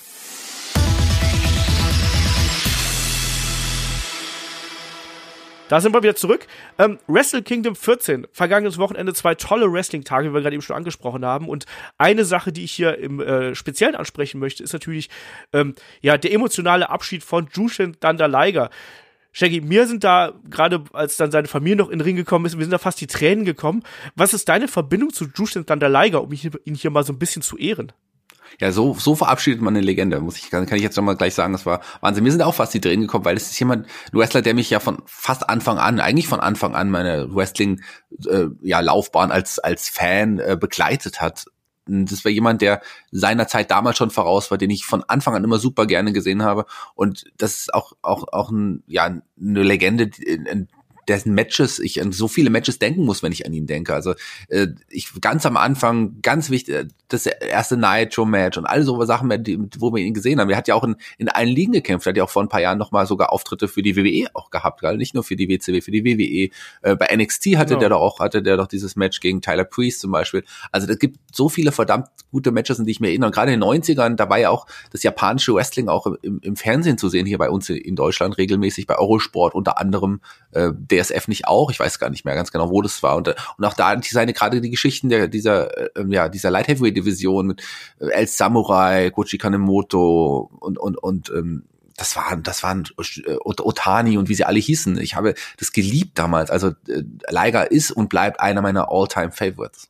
Da sind wir wieder zurück. Ähm, Wrestle Kingdom 14. Vergangenes Wochenende zwei tolle Wrestling-Tage, wie wir gerade eben schon angesprochen haben. Und eine Sache, die ich hier im äh, Speziellen ansprechen möchte, ist natürlich ähm, ja der emotionale Abschied von Jushin Thunder Liger. Shaggy, mir sind da, gerade als dann seine Familie noch in den Ring gekommen ist, mir sind da fast die Tränen gekommen. Was ist deine Verbindung zu Jushin Thunder Liger, um ihn hier mal so ein bisschen zu ehren? Ja, so, so verabschiedet man eine Legende, muss ich, kann, kann ich jetzt schon mal gleich sagen, das war Wahnsinn. Mir sind auch fast die Tränen gekommen, weil es ist jemand, ein Wrestler, der mich ja von fast Anfang an, eigentlich von Anfang an meine Wrestling, äh, ja, Laufbahn als, als Fan äh, begleitet hat. Das war jemand, der seiner Zeit damals schon voraus war, den ich von Anfang an immer super gerne gesehen habe. Und das ist auch, auch, auch ein, ja, eine Legende, dessen Matches ich an so viele Matches denken muss, wenn ich an ihn denke. Also äh, ich ganz am Anfang ganz wichtig äh, das erste Nitro Match und alle so Sachen, wo wir ihn gesehen haben. Er hat ja auch in, in allen Ligen gekämpft, er hat ja auch vor ein paar Jahren noch mal sogar Auftritte für die WWE auch gehabt, gerade nicht nur für die WCW, für die WWE. Äh, bei NXT hatte genau. der doch auch hatte der doch dieses Match gegen Tyler Priest zum Beispiel. Also es gibt so viele verdammt gute Matches, an die ich mir erinnere. Und gerade in den 90ern, da war ja auch das japanische Wrestling auch im, im Fernsehen zu sehen, hier bei uns in Deutschland regelmäßig, bei Eurosport unter anderem, äh, DSF nicht auch, ich weiß gar nicht mehr ganz genau, wo das war. Und, und auch da seine gerade die Geschichten der, dieser, äh, ja, dieser Light Heavyweight Division mit äh, El Samurai, Kochi Kanemoto und, und, und ähm, das waren, das waren äh, Otani und wie sie alle hießen. Ich habe das geliebt damals. Also äh, Liger ist und bleibt einer meiner All-Time Favorites.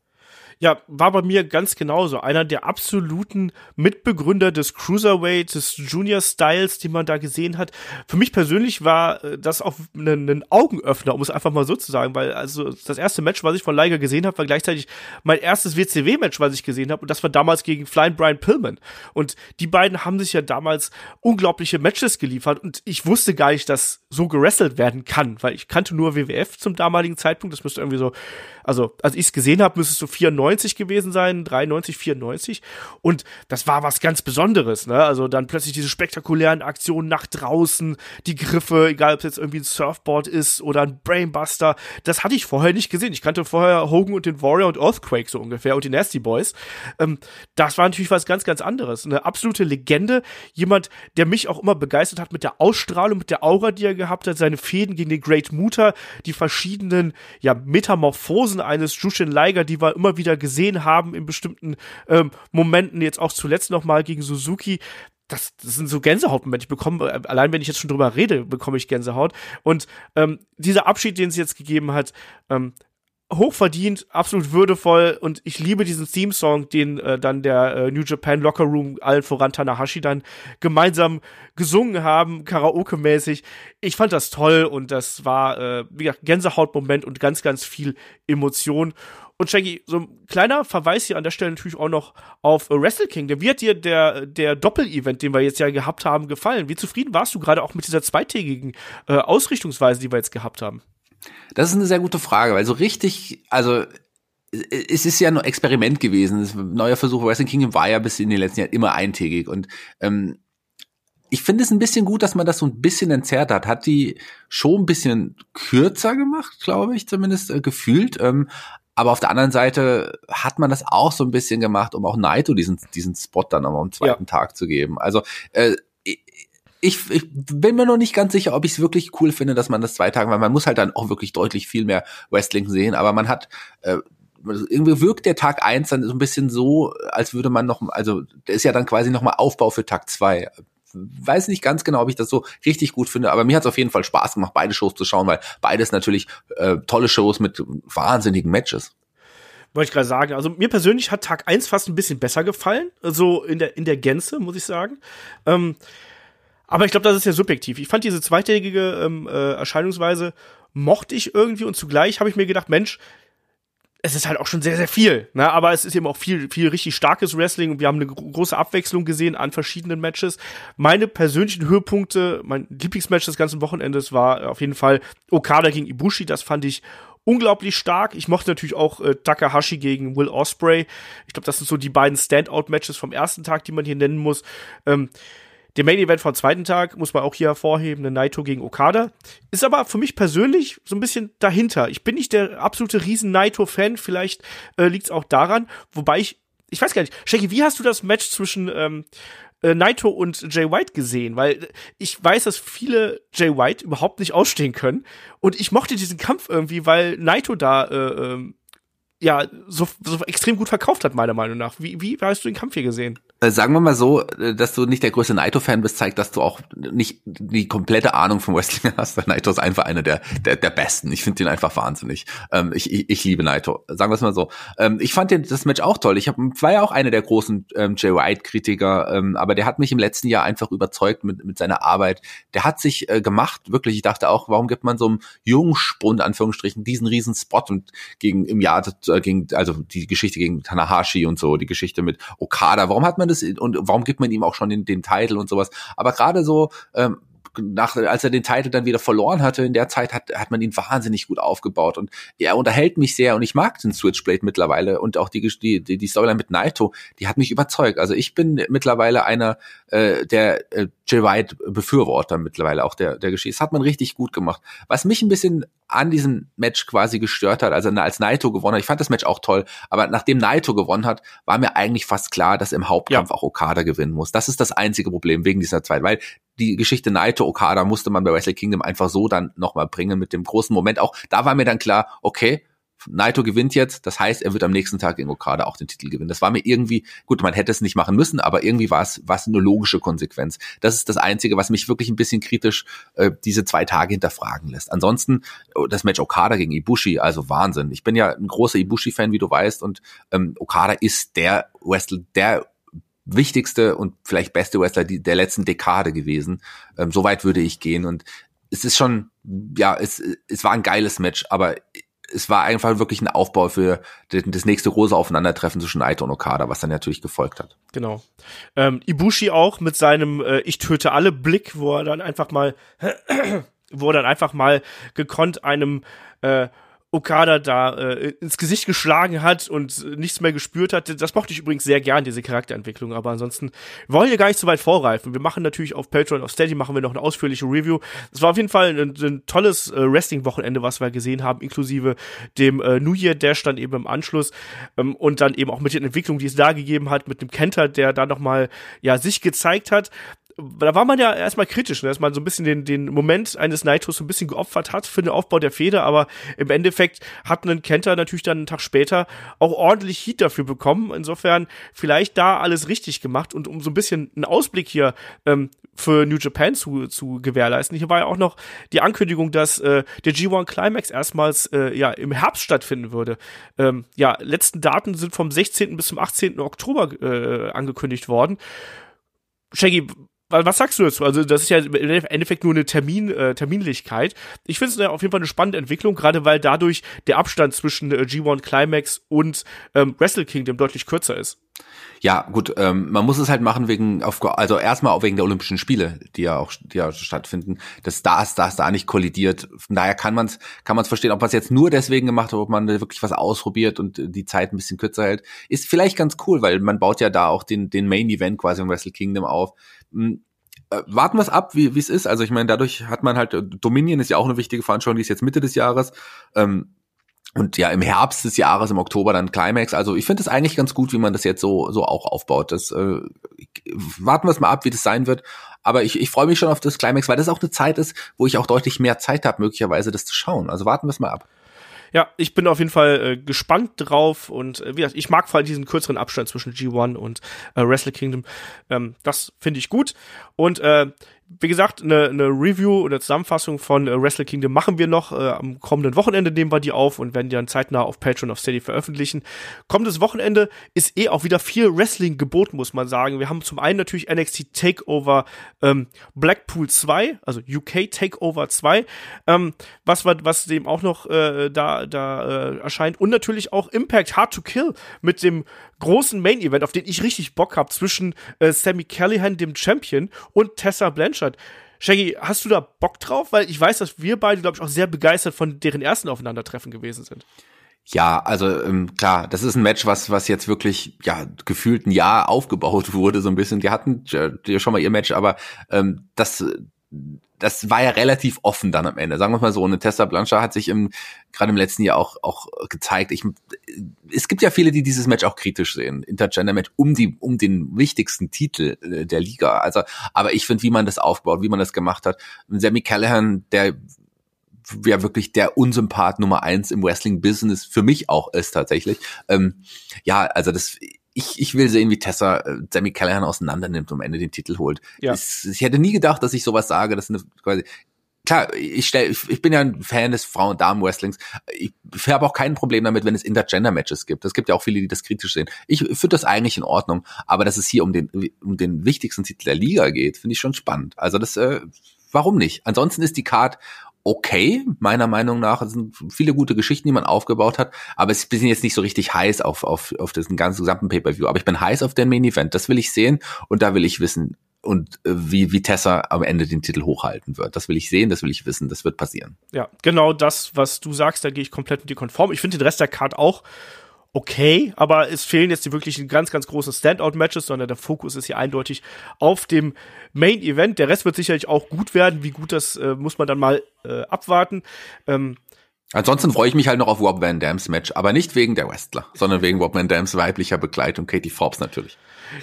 Ja, war bei mir ganz genauso. Einer der absoluten Mitbegründer des Cruiserweight, des Junior Styles, die man da gesehen hat. Für mich persönlich war äh, das auch ein, ein Augenöffner, um es einfach mal so zu sagen, weil also das erste Match, was ich von Liger gesehen habe, war gleichzeitig mein erstes WCW-Match, was ich gesehen habe. Und das war damals gegen Flying Brian Pillman. Und die beiden haben sich ja damals unglaubliche Matches geliefert. Und ich wusste gar nicht, dass so gerestelt werden kann, weil ich kannte nur WWF zum damaligen Zeitpunkt. Das müsste irgendwie so also als ich es gesehen habe, müsste es so 94 gewesen sein, 93, 94. Und das war was ganz Besonderes, ne? Also dann plötzlich diese spektakulären Aktionen nach draußen, die Griffe, egal ob es jetzt irgendwie ein Surfboard ist oder ein Brainbuster, das hatte ich vorher nicht gesehen. Ich kannte vorher Hogan und den Warrior und Earthquake so ungefähr und die Nasty Boys. Ähm, das war natürlich was ganz, ganz anderes. Eine absolute Legende. Jemand, der mich auch immer begeistert hat mit der Ausstrahlung, mit der Aura, die er gehabt hat, seine Fäden gegen den Great Muta, die verschiedenen, ja, Metamorphosen eines Jushin Liger, die wir immer wieder gesehen haben in bestimmten ähm, Momenten, jetzt auch zuletzt nochmal gegen Suzuki. Das, das sind so Gänsehautmomente. Ich bekomme, äh, allein wenn ich jetzt schon drüber rede, bekomme ich Gänsehaut. Und ähm, dieser Abschied, den es jetzt gegeben hat, ähm, hochverdient, absolut würdevoll und ich liebe diesen Theme-Song, den äh, dann der äh, New Japan Locker Room allen voran Tanahashi dann gemeinsam gesungen haben, Karaoke-mäßig. Ich fand das toll und das war, äh, wie gesagt, Gänsehautmoment und ganz, ganz viel Emotion. Und Shaggy, so ein kleiner Verweis hier an der Stelle natürlich auch noch auf Wrestle Kingdom. Wie hat dir der, der Doppel-Event, den wir jetzt ja gehabt haben, gefallen? Wie zufrieden warst du gerade auch mit dieser zweitägigen äh, Ausrichtungsweise, die wir jetzt gehabt haben? Das ist eine sehr gute Frage, weil so richtig, also es ist ja ein Experiment gewesen. Neuer Versuch Wrestling Kingdom war ja bis in den letzten Jahren immer eintägig und ähm, ich finde es ein bisschen gut, dass man das so ein bisschen entzerrt hat. Hat die schon ein bisschen kürzer gemacht, glaube ich, zumindest äh, gefühlt. Ähm, aber auf der anderen Seite hat man das auch so ein bisschen gemacht, um auch Naito diesen, diesen Spot dann am zweiten ja. Tag zu geben. Also äh, ich, ich bin mir noch nicht ganz sicher, ob ich es wirklich cool finde, dass man das zwei Tage, weil man muss halt dann auch wirklich deutlich viel mehr Wrestling sehen, aber man hat äh, irgendwie wirkt der Tag eins dann so ein bisschen so, als würde man noch, also der ist ja dann quasi nochmal Aufbau für Tag zwei weiß nicht ganz genau, ob ich das so richtig gut finde, aber mir hat es auf jeden Fall Spaß gemacht, beide Shows zu schauen, weil beides natürlich äh, tolle Shows mit wahnsinnigen Matches. Wollte ich gerade sagen. Also mir persönlich hat Tag 1 fast ein bisschen besser gefallen, so in der, in der Gänze, muss ich sagen. Ähm, aber ich glaube, das ist ja subjektiv. Ich fand diese zweitägige ähm, äh, Erscheinungsweise mochte ich irgendwie und zugleich habe ich mir gedacht, Mensch, es ist halt auch schon sehr, sehr viel, ne? aber es ist eben auch viel, viel richtig starkes Wrestling und wir haben eine große Abwechslung gesehen an verschiedenen Matches. Meine persönlichen Höhepunkte, mein Lieblingsmatch des ganzen Wochenendes war auf jeden Fall Okada gegen Ibushi, das fand ich unglaublich stark. Ich mochte natürlich auch äh, Takahashi gegen Will Osprey. Ich glaube, das sind so die beiden Standout-Matches vom ersten Tag, die man hier nennen muss. Ähm, der Main Event vom zweiten Tag muss man auch hier hervorheben, eine Naito gegen Okada. Ist aber für mich persönlich so ein bisschen dahinter. Ich bin nicht der absolute riesen Naito-Fan, vielleicht äh, liegt es auch daran, wobei ich, ich weiß gar nicht, Shaggy, wie hast du das Match zwischen ähm, äh, Naito und Jay White gesehen? Weil ich weiß, dass viele Jay White überhaupt nicht ausstehen können und ich mochte diesen Kampf irgendwie, weil Naito da äh, äh, ja so, so extrem gut verkauft hat, meiner Meinung nach. Wie, wie hast du den Kampf hier gesehen? Äh, sagen wir mal so, äh, dass du nicht der größte Naito-Fan bist, zeigt, dass du auch nicht die komplette Ahnung vom Wrestling hast. Naito ist einfach einer der, der, der Besten. Ich finde ihn einfach wahnsinnig. Ähm, ich, ich, ich liebe Naito. Sagen wir es mal so. Ähm, ich fand den, das Match auch toll. Ich hab, war ja auch einer der großen ähm, Jay White-Kritiker, ähm, aber der hat mich im letzten Jahr einfach überzeugt mit, mit seiner Arbeit. Der hat sich äh, gemacht, wirklich. Ich dachte auch, warum gibt man so einem jungen Spund, Anführungsstrichen, diesen riesen Spot und gegen im Jahr, äh, gegen, also die Geschichte gegen Tanahashi und so, die Geschichte mit Okada. Warum hat man das und warum gibt man ihm auch schon den, den Titel und sowas. Aber gerade so, ähm, nach, als er den Titel dann wieder verloren hatte, in der Zeit hat, hat man ihn wahnsinnig gut aufgebaut und er unterhält mich sehr und ich mag den Switchblade mittlerweile und auch die, die, die Storyline mit Naito, die hat mich überzeugt. Also ich bin mittlerweile einer äh, der äh, Jay White Befürworter mittlerweile auch der, der Geschichte. Das hat man richtig gut gemacht. Was mich ein bisschen an diesem Match quasi gestört hat, also als Naito gewonnen hat, ich fand das Match auch toll, aber nachdem Naito gewonnen hat, war mir eigentlich fast klar, dass im Hauptkampf ja. auch Okada gewinnen muss. Das ist das einzige Problem wegen dieser Zeit, weil die Geschichte Naito Okada musste man bei Wrestle Kingdom einfach so dann nochmal bringen mit dem großen Moment. Auch da war mir dann klar, okay, Naito gewinnt jetzt, das heißt, er wird am nächsten Tag in Okada auch den Titel gewinnen. Das war mir irgendwie, gut, man hätte es nicht machen müssen, aber irgendwie war es, war es eine logische Konsequenz. Das ist das Einzige, was mich wirklich ein bisschen kritisch äh, diese zwei Tage hinterfragen lässt. Ansonsten, oh, das Match Okada gegen Ibushi, also Wahnsinn. Ich bin ja ein großer Ibushi-Fan, wie du weißt, und ähm, Okada ist der Wrestler, der wichtigste und vielleicht beste Wrestler der letzten Dekade gewesen. Ähm, Soweit würde ich gehen. Und es ist schon, ja, es, es war ein geiles Match, aber es war einfach wirklich ein Aufbau für das nächste große Aufeinandertreffen zwischen Aito und Okada, was dann natürlich gefolgt hat. Genau. Ähm, Ibushi auch mit seinem äh, Ich töte alle Blick, wo er dann einfach mal, wo er dann einfach mal gekonnt einem äh, Okada da äh, ins Gesicht geschlagen hat und nichts mehr gespürt hat. Das mochte ich übrigens sehr gern, diese Charakterentwicklung. Aber ansonsten wollen wir gar nicht so weit vorreifen. Wir machen natürlich auf Patreon, auf Steady machen wir noch eine ausführliche Review. Es war auf jeden Fall ein, ein tolles äh, Wrestling-Wochenende, was wir gesehen haben, inklusive dem äh, New Year Dash dann eben im Anschluss ähm, und dann eben auch mit den Entwicklungen, die es da gegeben hat, mit dem Kenter, der da nochmal ja sich gezeigt hat da war man ja erstmal kritisch, ne, dass man so ein bisschen den, den Moment eines Nitros so ein bisschen geopfert hat für den Aufbau der Feder, aber im Endeffekt hat ein Kenter natürlich dann einen Tag später auch ordentlich Heat dafür bekommen. Insofern vielleicht da alles richtig gemacht und um so ein bisschen einen Ausblick hier ähm, für New Japan zu, zu gewährleisten. Hier war ja auch noch die Ankündigung, dass äh, der G1 Climax erstmals äh, ja im Herbst stattfinden würde. Ähm, ja, letzten Daten sind vom 16. bis zum 18. Oktober äh, angekündigt worden. Shaggy, was sagst du dazu? Also, das ist ja im Endeffekt nur eine Termin, äh, Terminlichkeit. Ich finde es auf jeden Fall eine spannende Entwicklung, gerade weil dadurch der Abstand zwischen äh, G1 Climax und ähm, Wrestle Kingdom deutlich kürzer ist. Ja, gut, ähm, man muss es halt machen wegen, auf, also erstmal auch wegen der Olympischen Spiele, die ja auch, die ja stattfinden, dass das, das da nicht kollidiert. Von daher kann man es, kann man es verstehen, ob man es jetzt nur deswegen gemacht hat, ob man wirklich was ausprobiert und die Zeit ein bisschen kürzer hält, ist vielleicht ganz cool, weil man baut ja da auch den, den Main Event quasi im Wrestle Kingdom auf. Hm, äh, warten wir es ab, wie es ist. Also ich meine, dadurch hat man halt, Dominion ist ja auch eine wichtige Veranstaltung, die ist jetzt Mitte des Jahres. Ähm, und ja, im Herbst des Jahres, im Oktober dann Climax. Also ich finde es eigentlich ganz gut, wie man das jetzt so, so auch aufbaut. Das äh, warten wir es mal ab, wie das sein wird. Aber ich, ich freue mich schon auf das Climax, weil das auch eine Zeit ist, wo ich auch deutlich mehr Zeit habe, möglicherweise das zu schauen. Also warten wir es mal ab. Ja, ich bin auf jeden Fall äh, gespannt drauf und äh, wie gesagt, ich mag vor allem diesen kürzeren Abstand zwischen G1 und äh, Wrestle Kingdom. Ähm, das finde ich gut. Und äh, wie gesagt, eine, eine Review oder Zusammenfassung von äh, Wrestle Kingdom machen wir noch. Äh, am kommenden Wochenende nehmen wir die auf und werden die dann zeitnah auf Patreon of Steady veröffentlichen. Kommendes Wochenende ist eh auch wieder viel Wrestling geboten, muss man sagen. Wir haben zum einen natürlich NXT Takeover ähm, Blackpool 2, also UK Takeover 2, ähm, was, was dem auch noch äh, da, da äh, erscheint. Und natürlich auch Impact Hard to Kill mit dem großen Main Event, auf den ich richtig Bock habe, zwischen äh, Sammy Callahan, dem Champion, und Tessa Blanchard. Shaggy, hast du da Bock drauf? Weil ich weiß, dass wir beide, glaube ich, auch sehr begeistert von deren ersten Aufeinandertreffen gewesen sind. Ja, also ähm, klar, das ist ein Match, was was jetzt wirklich ja gefühlt ein Jahr aufgebaut wurde so ein bisschen. Die hatten ja schon mal ihr Match, aber ähm, das das war ja relativ offen dann am Ende. Sagen wir mal so, eine Tessa Blanchard hat sich im, gerade im letzten Jahr auch, auch gezeigt. Ich, es gibt ja viele, die dieses Match auch kritisch sehen. Intergender-Match um die, um den wichtigsten Titel äh, der Liga. Also, aber ich finde, wie man das aufbaut, wie man das gemacht hat. Sammy Callahan, der ja wirklich der Unsympath Nummer eins im Wrestling-Business für mich auch ist tatsächlich. Ähm, ja, also das, ich, ich will sehen, wie Tessa äh, Sammy Callahan auseinandernimmt und am Ende den Titel holt. Ja. Ich, ich hätte nie gedacht, dass ich sowas sage. Das ist eine, quasi, klar, ich, stell, ich, ich bin ja ein Fan des Frauen- und Damen-Wrestlings. Ich, ich habe auch kein Problem damit, wenn es Intergender-Matches gibt. Es gibt ja auch viele, die das kritisch sehen. Ich finde das eigentlich in Ordnung, aber dass es hier um den, um den wichtigsten Titel der Liga geht, finde ich schon spannend. Also das, äh, warum nicht? Ansonsten ist die Card okay, meiner Meinung nach. Es sind viele gute Geschichten, die man aufgebaut hat, aber ich bin jetzt nicht so richtig heiß auf, auf, auf diesen ganzen gesamten Pay-Per-View. Aber ich bin heiß auf den Main-Event. Das will ich sehen und da will ich wissen, und äh, wie, wie Tessa am Ende den Titel hochhalten wird. Das will ich sehen, das will ich wissen, das wird passieren. Ja, genau das, was du sagst, da gehe ich komplett mit dir konform. Ich finde den Rest der Card auch okay, aber es fehlen jetzt die wirklichen ganz, ganz großen Standout-Matches, sondern der Fokus ist hier eindeutig auf dem Main-Event. Der Rest wird sicherlich auch gut werden. Wie gut das äh, muss man dann mal äh, abwarten. Ähm, Ansonsten freue ich mich halt noch auf Rob Van Dams Match, aber nicht wegen der Wrestler, sondern wegen Rob Van Dams weiblicher Begleitung, Katie Forbes natürlich.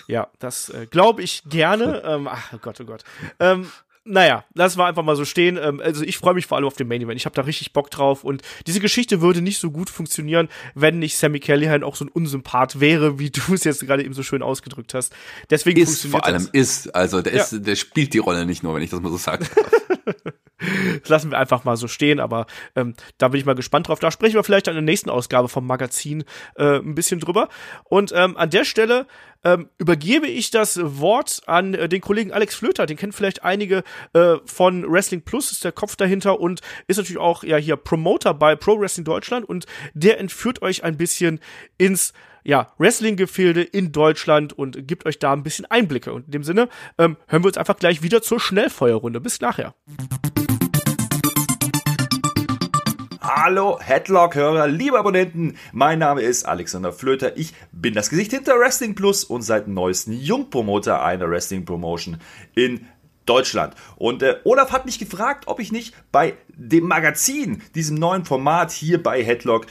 Ja, das äh, glaube ich gerne. ähm, ach oh Gott, oh Gott. Ähm, naja, lassen wir einfach mal so stehen. Ähm, also ich freue mich vor allem auf den Main Event. Ich habe da richtig Bock drauf und diese Geschichte würde nicht so gut funktionieren, wenn nicht Sammy Callahan auch so ein Unsympath wäre, wie du es jetzt gerade eben so schön ausgedrückt hast. Deswegen ist funktioniert vor allem das. ist, also der ja. ist, der spielt die Rolle nicht nur, wenn ich das mal so darf. das lassen wir einfach mal so stehen, aber ähm, da bin ich mal gespannt drauf. Da sprechen wir vielleicht in der nächsten Ausgabe vom Magazin äh, ein bisschen drüber. Und ähm, an der Stelle ähm, übergebe ich das Wort an äh, den Kollegen Alex Flöter. Den kennen vielleicht einige äh, von Wrestling Plus, ist der Kopf dahinter und ist natürlich auch ja hier Promoter bei Pro Wrestling Deutschland und der entführt euch ein bisschen ins ja, Wrestling-Gefilde in Deutschland und gibt euch da ein bisschen Einblicke. Und in dem Sinne ähm, hören wir uns einfach gleich wieder zur Schnellfeuerrunde. Bis nachher. Hallo Headlock-Hörer, liebe Abonnenten, mein Name ist Alexander Flöter, ich bin das Gesicht hinter Wrestling Plus und seit neuestem Jungpromoter einer Wrestling Promotion in Deutschland. Und äh, Olaf hat mich gefragt, ob ich nicht bei dem Magazin, diesem neuen Format hier bei Headlock,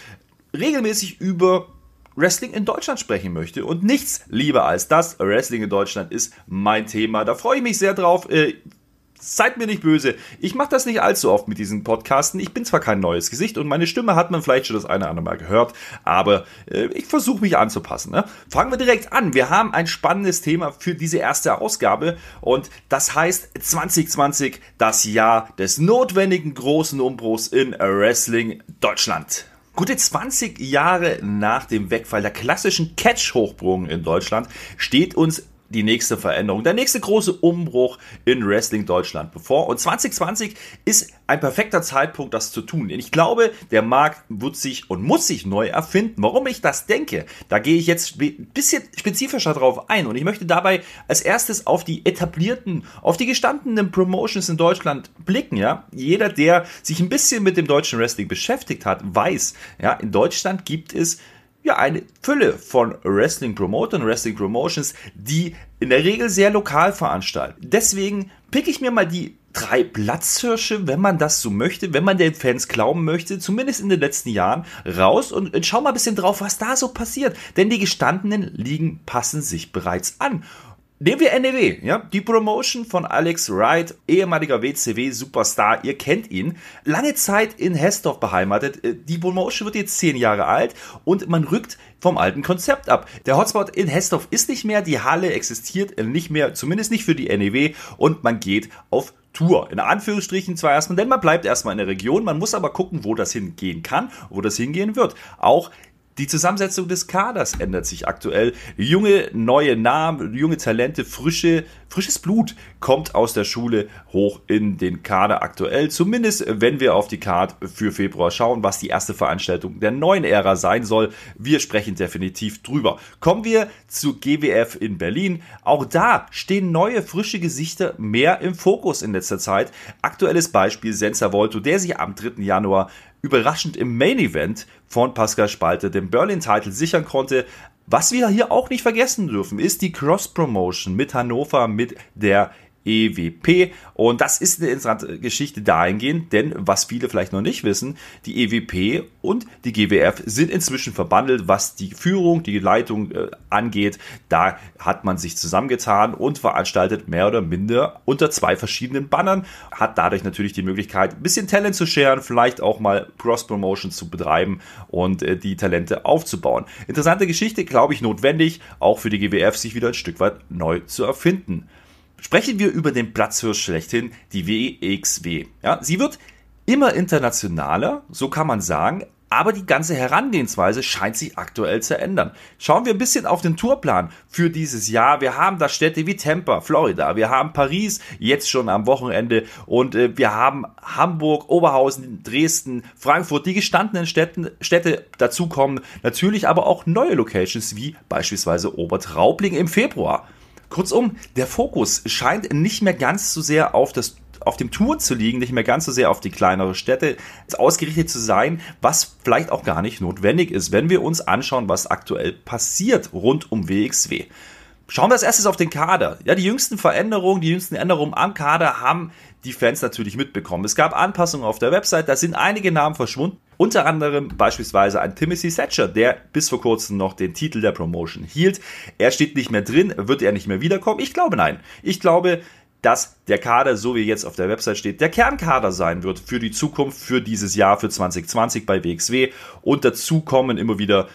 regelmäßig über Wrestling in Deutschland sprechen möchte. Und nichts lieber als das. Wrestling in Deutschland ist mein Thema. Da freue ich mich sehr drauf. Äh, Seid mir nicht böse. Ich mache das nicht allzu oft mit diesen Podcasten. Ich bin zwar kein neues Gesicht und meine Stimme hat man vielleicht schon das eine oder andere Mal gehört, aber äh, ich versuche mich anzupassen. Ne? Fangen wir direkt an. Wir haben ein spannendes Thema für diese erste Ausgabe und das heißt 2020, das Jahr des notwendigen großen Umbruchs in Wrestling Deutschland. Gute 20 Jahre nach dem Wegfall der klassischen Catch-Hochbrungen in Deutschland steht uns die nächste Veränderung, der nächste große Umbruch in Wrestling Deutschland bevor. Und 2020 ist ein perfekter Zeitpunkt, das zu tun. Denn ich glaube, der Markt wird sich und muss sich neu erfinden. Warum ich das denke, da gehe ich jetzt ein bisschen spezifischer drauf ein. Und ich möchte dabei als erstes auf die etablierten, auf die gestandenen Promotions in Deutschland blicken. Ja, jeder, der sich ein bisschen mit dem deutschen Wrestling beschäftigt hat, weiß, ja, in Deutschland gibt es ja eine Fülle von Wrestling Promotern, Wrestling Promotions, die in der Regel sehr lokal veranstalten. Deswegen pick ich mir mal die drei Platzhirsche, wenn man das so möchte, wenn man den Fans glauben möchte, zumindest in den letzten Jahren, raus und, und schau mal ein bisschen drauf, was da so passiert. Denn die gestandenen Ligen passen sich bereits an. Nehmen wir NEW, ja, die Promotion von Alex Wright, ehemaliger WCW-Superstar, ihr kennt ihn, lange Zeit in Hessdorf beheimatet. Äh, die Promotion wird jetzt zehn Jahre alt und man rückt vom alten Konzept ab. Der Hotspot in Hessdorf ist nicht mehr, die Halle existiert nicht mehr, zumindest nicht für die NEW und man geht auf Tour. In Anführungsstrichen zwar erstmal, denn man bleibt erstmal in der Region, man muss aber gucken, wo das hingehen kann, wo das hingehen wird. Auch die Zusammensetzung des Kaders ändert sich aktuell. Junge, neue Namen, junge Talente, frische, frisches Blut kommt aus der Schule hoch in den Kader aktuell. Zumindest, wenn wir auf die Card für Februar schauen, was die erste Veranstaltung der neuen Ära sein soll. Wir sprechen definitiv drüber. Kommen wir zu GWF in Berlin. Auch da stehen neue, frische Gesichter mehr im Fokus in letzter Zeit. Aktuelles Beispiel Senza Volto, der sich am 3. Januar überraschend im Main Event von Pascal Spalte den Berlin-Titel sichern konnte. Was wir hier auch nicht vergessen dürfen, ist die Cross-Promotion mit Hannover, mit der EWP. Und das ist eine interessante Geschichte dahingehend, denn was viele vielleicht noch nicht wissen, die EWP und die GWF sind inzwischen verbandelt, was die Führung, die Leitung äh, angeht. Da hat man sich zusammengetan und veranstaltet mehr oder minder unter zwei verschiedenen Bannern, hat dadurch natürlich die Möglichkeit, ein bisschen Talent zu scheren, vielleicht auch mal Cross-Promotion zu betreiben und äh, die Talente aufzubauen. Interessante Geschichte, glaube ich, notwendig, auch für die GWF, sich wieder ein Stück weit neu zu erfinden. Sprechen wir über den Platzhirsch schlechthin, die WXW. Ja, sie wird immer internationaler, so kann man sagen, aber die ganze Herangehensweise scheint sich aktuell zu ändern. Schauen wir ein bisschen auf den Tourplan für dieses Jahr. Wir haben da Städte wie Tampa, Florida. Wir haben Paris jetzt schon am Wochenende und äh, wir haben Hamburg, Oberhausen, Dresden, Frankfurt, die gestandenen Städten, Städte dazukommen. Natürlich aber auch neue Locations wie beispielsweise Obertraubling im Februar. Kurzum, der Fokus scheint nicht mehr ganz so sehr auf das auf dem Tour zu liegen, nicht mehr ganz so sehr auf die kleinere Städte ausgerichtet zu sein, was vielleicht auch gar nicht notwendig ist, wenn wir uns anschauen, was aktuell passiert rund um WXW. Schauen wir als erstes auf den Kader. Ja, die jüngsten Veränderungen, die jüngsten Änderungen am Kader haben die Fans natürlich mitbekommen. Es gab Anpassungen auf der Website, da sind einige Namen verschwunden. Unter anderem beispielsweise ein Timothy Thatcher, der bis vor kurzem noch den Titel der Promotion hielt. Er steht nicht mehr drin, wird er nicht mehr wiederkommen? Ich glaube nein. Ich glaube, dass der Kader, so wie jetzt auf der Website steht, der Kernkader sein wird für die Zukunft, für dieses Jahr, für 2020 bei WXW. Und dazu kommen immer wieder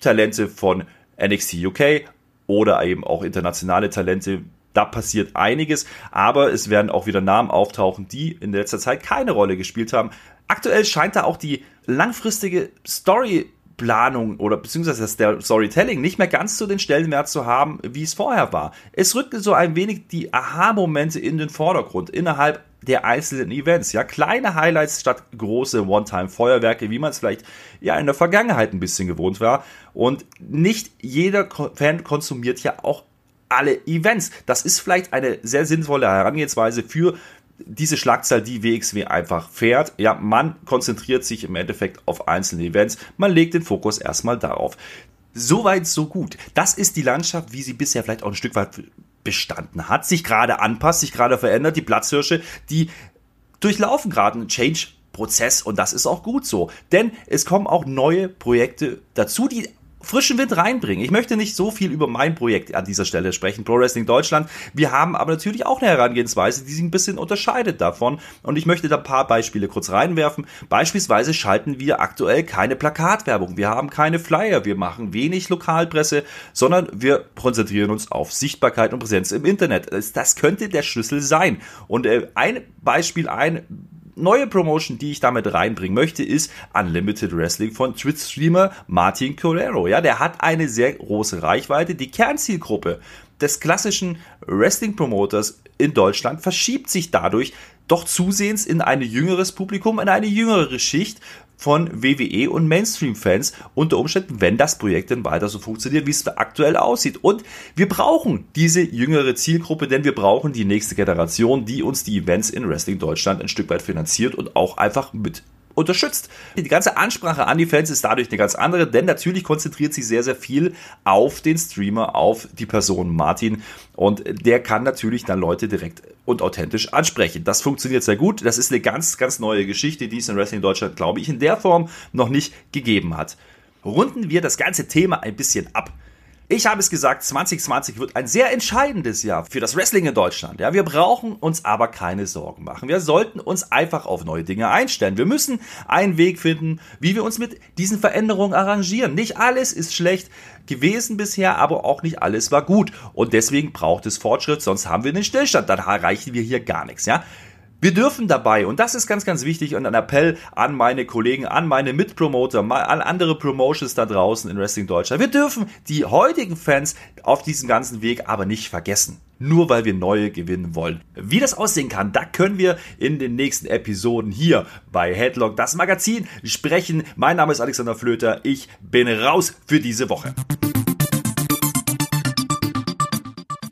Talente von NXT UK oder eben auch internationale Talente. Da passiert einiges, aber es werden auch wieder Namen auftauchen, die in letzter Zeit keine Rolle gespielt haben. Aktuell scheint da auch die langfristige Story Planung oder beziehungsweise der Storytelling nicht mehr ganz so den Stellenwert zu haben, wie es vorher war. Es rückte so ein wenig die Aha-Momente in den Vordergrund innerhalb der einzelnen Events. Ja, kleine Highlights statt große One-Time-Feuerwerke, wie man es vielleicht ja in der Vergangenheit ein bisschen gewohnt war. Und nicht jeder Fan konsumiert ja auch alle Events. Das ist vielleicht eine sehr sinnvolle Herangehensweise für diese Schlagzahl, die WXW einfach fährt, ja, man konzentriert sich im Endeffekt auf einzelne Events, man legt den Fokus erstmal darauf. Soweit, so gut. Das ist die Landschaft, wie sie bisher vielleicht auch ein Stück weit bestanden hat, sich gerade anpasst, sich gerade verändert. Die Platzhirsche, die durchlaufen gerade einen Change-Prozess und das ist auch gut so. Denn es kommen auch neue Projekte dazu, die frischen Wind reinbringen. Ich möchte nicht so viel über mein Projekt an dieser Stelle sprechen, Pro Wrestling Deutschland. Wir haben aber natürlich auch eine Herangehensweise, die sich ein bisschen unterscheidet davon. Und ich möchte da ein paar Beispiele kurz reinwerfen. Beispielsweise schalten wir aktuell keine Plakatwerbung. Wir haben keine Flyer. Wir machen wenig Lokalpresse, sondern wir konzentrieren uns auf Sichtbarkeit und Präsenz im Internet. Das könnte der Schlüssel sein. Und äh, ein Beispiel, ein neue Promotion, die ich damit reinbringen möchte, ist Unlimited Wrestling von Twitch-Streamer Martin Correro. Ja, der hat eine sehr große Reichweite. Die Kernzielgruppe des klassischen Wrestling-Promoters in Deutschland verschiebt sich dadurch doch zusehends in ein jüngeres Publikum, in eine jüngere Schicht von WWE und Mainstream-Fans unter Umständen, wenn das Projekt denn weiter so funktioniert, wie es aktuell aussieht. Und wir brauchen diese jüngere Zielgruppe, denn wir brauchen die nächste Generation, die uns die Events in Wrestling Deutschland ein Stück weit finanziert und auch einfach mit unterstützt. Die ganze Ansprache an die Fans ist dadurch eine ganz andere, denn natürlich konzentriert sich sehr, sehr viel auf den Streamer, auf die Person Martin und der kann natürlich dann Leute direkt und authentisch ansprechen. Das funktioniert sehr gut. Das ist eine ganz, ganz neue Geschichte, die es in Wrestling Deutschland, glaube ich, in der Form noch nicht gegeben hat. Runden wir das ganze Thema ein bisschen ab. Ich habe es gesagt, 2020 wird ein sehr entscheidendes Jahr für das Wrestling in Deutschland. Ja, wir brauchen uns aber keine Sorgen machen. Wir sollten uns einfach auf neue Dinge einstellen. Wir müssen einen Weg finden, wie wir uns mit diesen Veränderungen arrangieren. Nicht alles ist schlecht gewesen bisher, aber auch nicht alles war gut. Und deswegen braucht es Fortschritt, sonst haben wir einen Stillstand. Dann erreichen wir hier gar nichts. Ja, wir dürfen dabei, und das ist ganz, ganz wichtig, und ein Appell an meine Kollegen, an meine Mitpromoter, an andere Promotions da draußen in Wrestling Deutschland. Wir dürfen die heutigen Fans auf diesem ganzen Weg aber nicht vergessen. Nur weil wir neue gewinnen wollen. Wie das aussehen kann, da können wir in den nächsten Episoden hier bei Headlock, das Magazin, sprechen. Mein Name ist Alexander Flöter. Ich bin raus für diese Woche.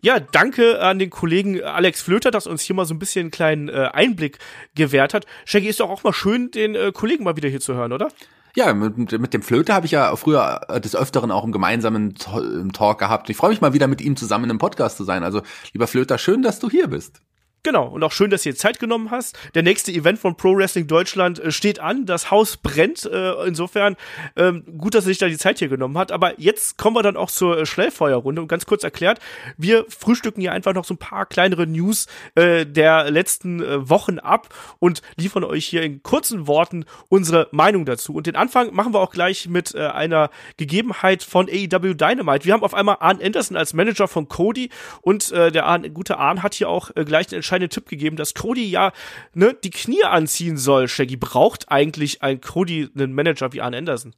Ja, danke an den Kollegen Alex Flöter, dass uns hier mal so ein bisschen einen kleinen äh, Einblick gewährt hat. Shaggy, ist doch auch mal schön, den äh, Kollegen mal wieder hier zu hören, oder? Ja, mit, mit dem Flöter habe ich ja früher des Öfteren auch im gemeinsamen Talk gehabt. Ich freue mich mal wieder mit ihm zusammen im Podcast zu sein. Also, lieber Flöter, schön, dass du hier bist. Genau, und auch schön, dass du dir Zeit genommen hast. Der nächste Event von Pro Wrestling Deutschland äh, steht an. Das Haus brennt. Äh, insofern ähm, gut, dass er sich da die Zeit hier genommen hat. Aber jetzt kommen wir dann auch zur äh, Schnellfeuerrunde. Und ganz kurz erklärt, wir frühstücken hier einfach noch so ein paar kleinere News äh, der letzten äh, Wochen ab und liefern euch hier in kurzen Worten unsere Meinung dazu. Und den Anfang machen wir auch gleich mit äh, einer Gegebenheit von AEW Dynamite. Wir haben auf einmal Arn Anderson als Manager von Cody und äh, der Arn, gute Arn hat hier auch äh, gleich den entscheidenden Tipp gegeben, dass Cody ja ne, die Knie anziehen soll. Shaggy braucht eigentlich ein Cody einen Manager wie Arn Anderson.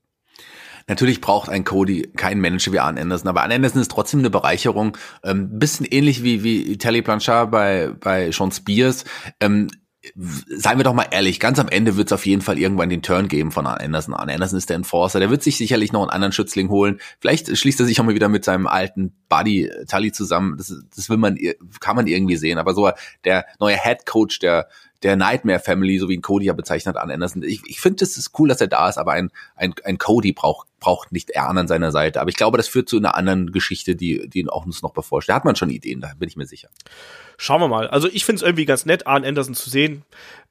Natürlich braucht ein Cody keinen Manager wie Arn Anderson, aber Arn Anderson ist trotzdem eine Bereicherung. Ähm, bisschen ähnlich wie, wie Telly Blanchard bei, bei Sean Spears. Ähm, seien wir doch mal ehrlich, ganz am Ende wird es auf jeden Fall irgendwann den Turn geben von Anderson. Anderson ist der Enforcer, der wird sich sicherlich noch einen anderen Schützling holen. Vielleicht schließt er sich auch mal wieder mit seinem alten Buddy Tully zusammen. Das, das will man, kann man irgendwie sehen. Aber so der neue Head Coach der der Nightmare Family, so wie ihn Cody ja bezeichnet, Arn Anderson. Ich, ich finde, es ist cool, dass er da ist, aber ein, ein, ein Cody braucht, braucht nicht Ern an seiner Seite. Aber ich glaube, das führt zu einer anderen Geschichte, die, die auch uns noch bevorsteht. Da hat man schon Ideen, da bin ich mir sicher. Schauen wir mal. Also ich finde es irgendwie ganz nett, Arn Anderson zu sehen.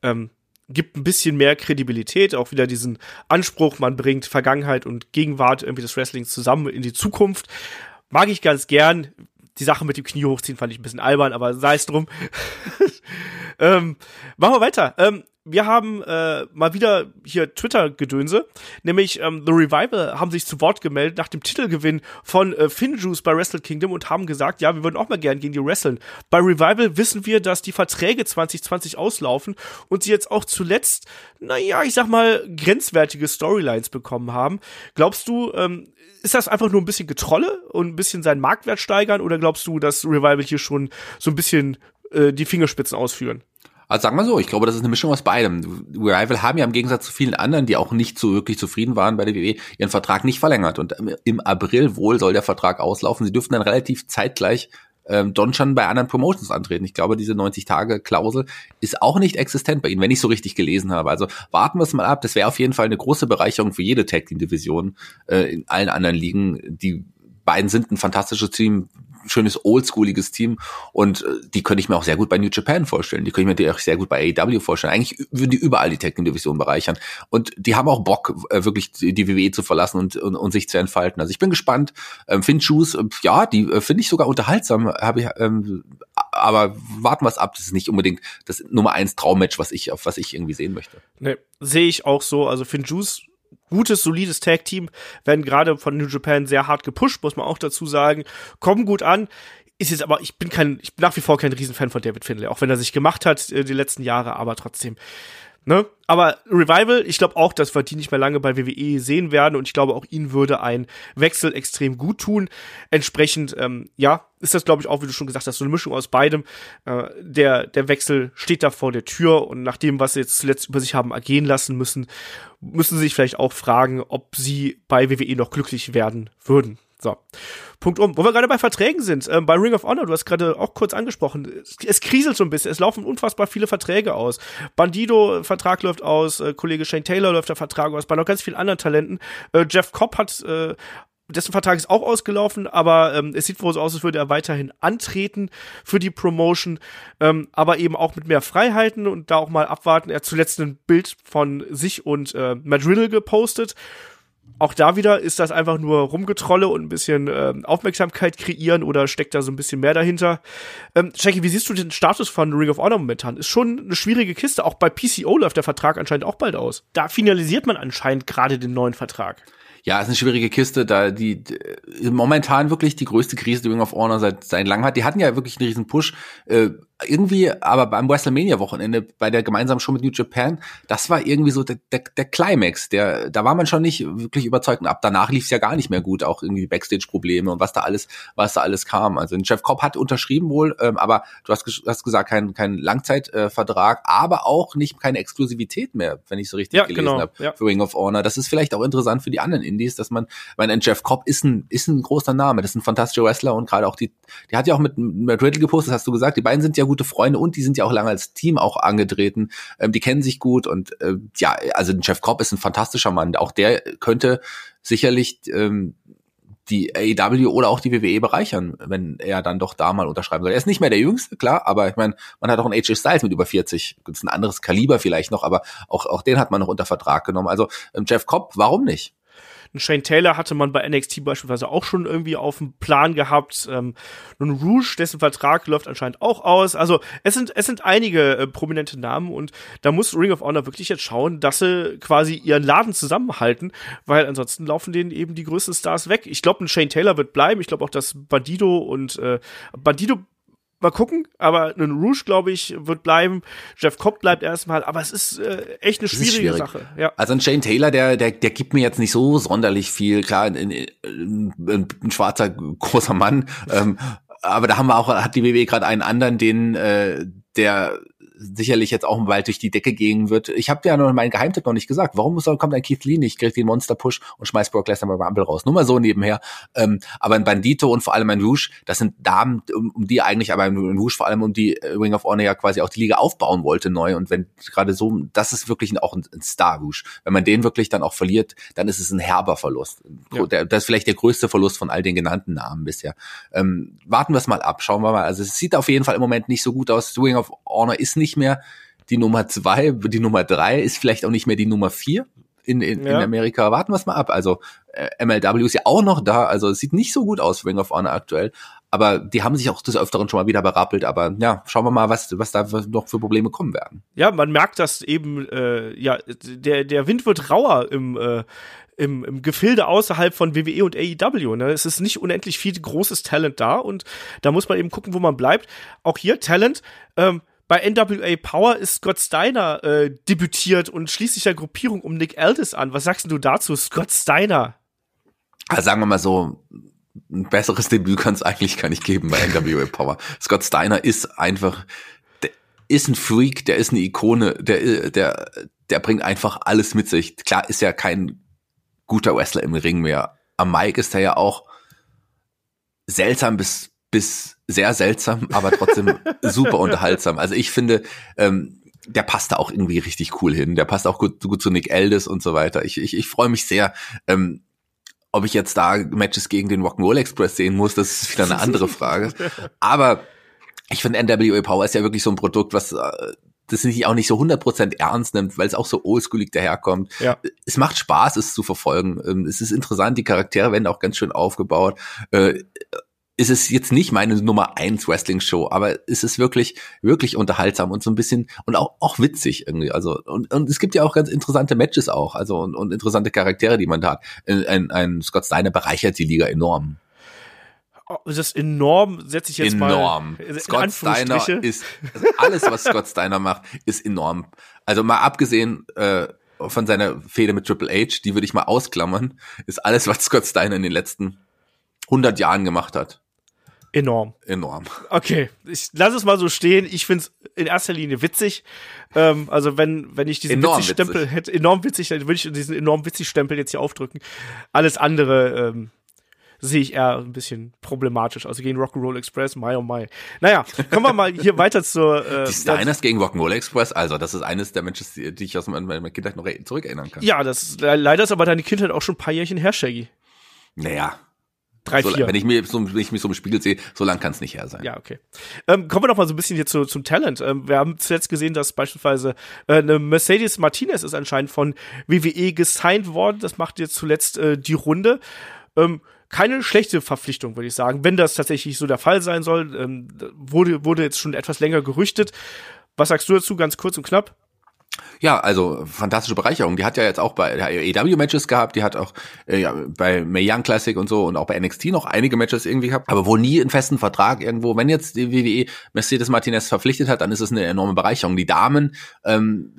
Ähm, gibt ein bisschen mehr Kredibilität, auch wieder diesen Anspruch, man bringt Vergangenheit und Gegenwart irgendwie des Wrestlings zusammen in die Zukunft. Mag ich ganz gern. Die Sache mit dem Knie hochziehen fand ich ein bisschen albern, aber sei es drum. ähm, machen wir weiter. Ähm, wir haben äh, mal wieder hier Twitter-Gedönse, nämlich ähm, The Revival haben sich zu Wort gemeldet nach dem Titelgewinn von äh, Finjuice bei Wrestle Kingdom und haben gesagt, ja, wir würden auch mal gern gegen die wresteln. Bei Revival wissen wir, dass die Verträge 2020 auslaufen und sie jetzt auch zuletzt, naja, ich sag mal, grenzwertige Storylines bekommen haben. Glaubst du, ähm, ist das einfach nur ein bisschen Getrolle und ein bisschen seinen Marktwert steigern oder glaubst du, dass Revival hier schon so ein bisschen äh, die Fingerspitzen ausführen? Also sagen wir so, ich glaube, das ist eine Mischung aus beidem. Revival haben ja im Gegensatz zu vielen anderen, die auch nicht so wirklich zufrieden waren bei der WWE, ihren Vertrag nicht verlängert. Und im April wohl soll der Vertrag auslaufen. Sie dürfen dann relativ zeitgleich ähm, Donchan bei anderen Promotions antreten. Ich glaube, diese 90-Tage-Klausel ist auch nicht existent bei ihnen, wenn ich so richtig gelesen habe. Also warten wir es mal ab. Das wäre auf jeden Fall eine große Bereicherung für jede Tag Team Division äh, in allen anderen Ligen. Die beiden sind ein fantastisches Team, schönes oldschooliges Team und äh, die könnte ich mir auch sehr gut bei New Japan vorstellen. Die könnte ich mir auch sehr gut bei AEW vorstellen. Eigentlich würden die überall die Tag Division bereichern und die haben auch Bock äh, wirklich die WWE zu verlassen und, und, und sich zu entfalten. Also ich bin gespannt. Ähm, Finn Shoes, äh, ja, die äh, finde ich sogar unterhaltsam. Habe ich ähm, aber warten wir es ab. Das ist nicht unbedingt das Nummer eins Traummatch, was ich auf was ich irgendwie sehen möchte. Nee, sehe ich auch so. Also Finn Juice gutes, solides Tag-Team, werden gerade von New Japan sehr hart gepusht, muss man auch dazu sagen, kommen gut an. Ist jetzt aber, ich bin kein, ich bin nach wie vor kein Riesenfan von David Finlay, auch wenn er sich gemacht hat äh, die letzten Jahre, aber trotzdem. Ne? Aber Revival, ich glaube auch, dass wir die nicht mehr lange bei WWE sehen werden und ich glaube auch ihnen würde ein Wechsel extrem gut tun. Entsprechend, ähm, ja, ist das glaube ich auch, wie du schon gesagt hast, so eine Mischung aus beidem. Äh, der, der Wechsel steht da vor der Tür und nach dem, was sie jetzt zuletzt über sich haben ergehen lassen müssen, müssen sie sich vielleicht auch fragen, ob sie bei WWE noch glücklich werden würden So. Punkt um. Wo wir gerade bei Verträgen sind, äh, bei Ring of Honor, du hast gerade auch kurz angesprochen, es, es, kriselt so ein bisschen, es laufen unfassbar viele Verträge aus. Bandido, Vertrag läuft aus, äh, Kollege Shane Taylor läuft der Vertrag aus, bei noch ganz vielen anderen Talenten. Äh, Jeff Cobb hat äh, dessen Vertrag ist auch ausgelaufen, aber ähm, es sieht wohl so aus, als würde er weiterhin antreten für die Promotion, ähm, aber eben auch mit mehr Freiheiten und da auch mal abwarten. Er hat zuletzt ein Bild von sich und äh, Matt Riddle gepostet. Auch da wieder ist das einfach nur Rumgetrolle und ein bisschen äh, Aufmerksamkeit kreieren oder steckt da so ein bisschen mehr dahinter. Ähm, Jackie, wie siehst du den Status von Ring of Honor momentan? Ist schon eine schwierige Kiste. Auch bei PCO läuft der Vertrag anscheinend auch bald aus. Da finalisiert man anscheinend gerade den neuen Vertrag. Ja, ist eine schwierige Kiste, da die, die momentan wirklich die größte Krise, die Ring of Honor seit, seit langem hat. Die hatten ja wirklich einen riesen Push. Äh, irgendwie, aber beim WrestleMania-Wochenende, bei der gemeinsamen Show mit New Japan, das war irgendwie so der, der, der Climax. Der, da war man schon nicht wirklich überzeugt. Und ab danach lief es ja gar nicht mehr gut, auch irgendwie Backstage-Probleme und was da alles, was da alles kam. Also Jeff Cobb hat unterschrieben wohl, ähm, aber du hast, hast gesagt, kein, kein Langzeitvertrag, äh, aber auch nicht keine Exklusivität mehr, wenn ich so richtig ja, gelesen genau, habe, ja. für Ring of Honor. Das ist vielleicht auch interessant für die anderen Indies, dass man, weil ein Jeff Cobb ist ein, ist ein großer Name, das ist ein fantastischer Wrestler und gerade auch die, die hat ja auch mit, mit Riddle gepostet, hast du gesagt, die beiden sind ja gut gute Freunde und die sind ja auch lange als Team auch angetreten. Ähm, die kennen sich gut und äh, ja, also Jeff Cobb ist ein fantastischer Mann. Auch der könnte sicherlich ähm, die AEW oder auch die WWE bereichern, wenn er dann doch da mal unterschreiben soll. Er ist nicht mehr der Jüngste, klar, aber ich meine, man hat auch einen AJ Styles mit über 40. Das ist ein anderes Kaliber vielleicht noch, aber auch, auch den hat man noch unter Vertrag genommen. Also ähm, Jeff Cobb, warum nicht? Ein Shane Taylor hatte man bei NXT beispielsweise auch schon irgendwie auf dem Plan gehabt. Ähm, nun Rouge, dessen Vertrag läuft anscheinend auch aus. Also es sind, es sind einige äh, prominente Namen und da muss Ring of Honor wirklich jetzt schauen, dass sie quasi ihren Laden zusammenhalten, weil ansonsten laufen denen eben die größten Stars weg. Ich glaube, ein Shane Taylor wird bleiben. Ich glaube auch, dass Bandido und äh, Bandido mal gucken, aber ein Rouge, glaube ich, wird bleiben. Jeff Cobb bleibt erstmal, aber es ist äh, echt eine schwierige Sache. Ja. Also ein Shane Taylor, der, der, der gibt mir jetzt nicht so sonderlich viel. Klar, ein, ein, ein, ein schwarzer großer Mann, ähm, aber da haben wir auch, hat die WWE gerade einen anderen, den, äh, der sicherlich jetzt auch bald durch die Decke gehen wird. Ich habe ja noch meinen Geheimtipp noch nicht gesagt. Warum soll, kommt ein Keith Lee nicht, kriegt den Monster-Push und schmeißt Brock Lesnar bei Rumble raus? Nur mal so nebenher. Ähm, aber ein Bandito und vor allem ein Rouge, das sind Damen, um, um die eigentlich, aber ein Rouge vor allem um die äh, Ring of Honor ja quasi auch die Liga aufbauen wollte neu. Und wenn gerade so, das ist wirklich auch ein, ein Star-Rouge. Wenn man den wirklich dann auch verliert, dann ist es ein herber Verlust. Ja. Der, das ist vielleicht der größte Verlust von all den genannten Namen bisher. Ähm, warten wir es mal ab, schauen wir mal. Also es sieht auf jeden Fall im Moment nicht so gut aus. Ring of Honor ist nicht mehr die Nummer zwei, die Nummer drei ist vielleicht auch nicht mehr die Nummer vier in, in, ja. in Amerika. Warten wir es mal ab. Also äh, MLW ist ja auch noch da. Also es sieht nicht so gut aus für Ring of Honor aktuell. Aber die haben sich auch des Öfteren schon mal wieder berappelt. Aber ja, schauen wir mal, was, was da noch für Probleme kommen werden. Ja, man merkt, dass eben, äh, ja, der, der Wind wird rauer im, äh, im, im Gefilde außerhalb von WWE und AEW. Ne? Es ist nicht unendlich viel großes Talent da und da muss man eben gucken, wo man bleibt. Auch hier Talent. Ähm, bei NWA Power ist Scott Steiner äh, debütiert und schließt sich der Gruppierung um Nick Aldis an. Was sagst du dazu, Scott Steiner? Also sagen wir mal so, ein besseres Debüt kann es eigentlich gar nicht geben bei NWA Power. Scott Steiner ist einfach, der ist ein Freak, der ist eine Ikone, der, der, der bringt einfach alles mit sich. Klar ist er kein guter Wrestler im Ring mehr. Am Mike ist er ja auch seltsam bis, bis sehr seltsam, aber trotzdem super unterhaltsam. Also ich finde, ähm, der passt da auch irgendwie richtig cool hin. Der passt auch gut, gut zu Nick Aldis und so weiter. Ich, ich, ich freue mich sehr. Ähm, ob ich jetzt da Matches gegen den Rock'n'Roll Express sehen muss, das ist wieder eine andere Frage. Aber ich finde NWA Power ist ja wirklich so ein Produkt, was äh, das sich auch nicht so 100% ernst nimmt, weil es auch so oldschoolig daherkommt. Ja. Es macht Spaß, es zu verfolgen. Ähm, es ist interessant, die Charaktere werden auch ganz schön aufgebaut. Ist es jetzt nicht meine Nummer eins Wrestling-Show, aber es ist wirklich, wirklich unterhaltsam und so ein bisschen und auch, auch witzig irgendwie. Also, und, und es gibt ja auch ganz interessante Matches auch, also und, und interessante Charaktere, die man da hat. Ein, ein Scott Steiner bereichert die Liga enorm. Oh, das ist enorm, setze ich jetzt enorm. mal. Enorm. Scott Steiner ist, also alles, was Scott Steiner macht, ist enorm. Also mal abgesehen, äh, von seiner Fehde mit Triple H, die würde ich mal ausklammern, ist alles, was Scott Steiner in den letzten 100 Jahren gemacht hat. Enorm. Enorm. Okay, ich lass es mal so stehen. Ich find's in erster Linie witzig. Ähm, also wenn, wenn ich diesen enorm witzig Stempel hätte, enorm witzig, dann würde ich diesen enorm witzig Stempel jetzt hier aufdrücken. Alles andere ähm, sehe ich eher ein bisschen problematisch. Also gegen Rock'n'Roll Express, my oh my. Naja, kommen wir mal hier weiter zur. Äh, die Steiners gegen Rock'n'Roll Express, also das ist eines der Matches, die, die ich aus meiner Kindheit noch zurückerinnern kann. Ja, das ist, leider ist aber deine Kindheit auch schon ein paar Jährchen her, Shaggy. Naja, Drei, so, vier. Wenn ich, mir so, wenn ich mich so im Spiegel sehe, so lang kann es nicht her sein. Ja, okay. Ähm, kommen wir noch mal so ein bisschen hier zu, zum Talent. Ähm, wir haben zuletzt gesehen, dass beispielsweise äh, eine Mercedes Martinez ist anscheinend von WWE gesigned worden. Das macht jetzt zuletzt äh, die Runde. Ähm, keine schlechte Verpflichtung, würde ich sagen, wenn das tatsächlich so der Fall sein soll. Ähm, wurde, wurde jetzt schon etwas länger gerüchtet. Was sagst du dazu, ganz kurz und knapp? Ja, also fantastische Bereicherung. Die hat ja jetzt auch bei AEW Matches gehabt, die hat auch äh, ja, bei Mae Young Classic und so und auch bei NXT noch einige Matches irgendwie gehabt, aber wohl nie einen festen Vertrag irgendwo. Wenn jetzt die WWE Mercedes Martinez verpflichtet hat, dann ist es eine enorme Bereicherung. Die Damen, ähm,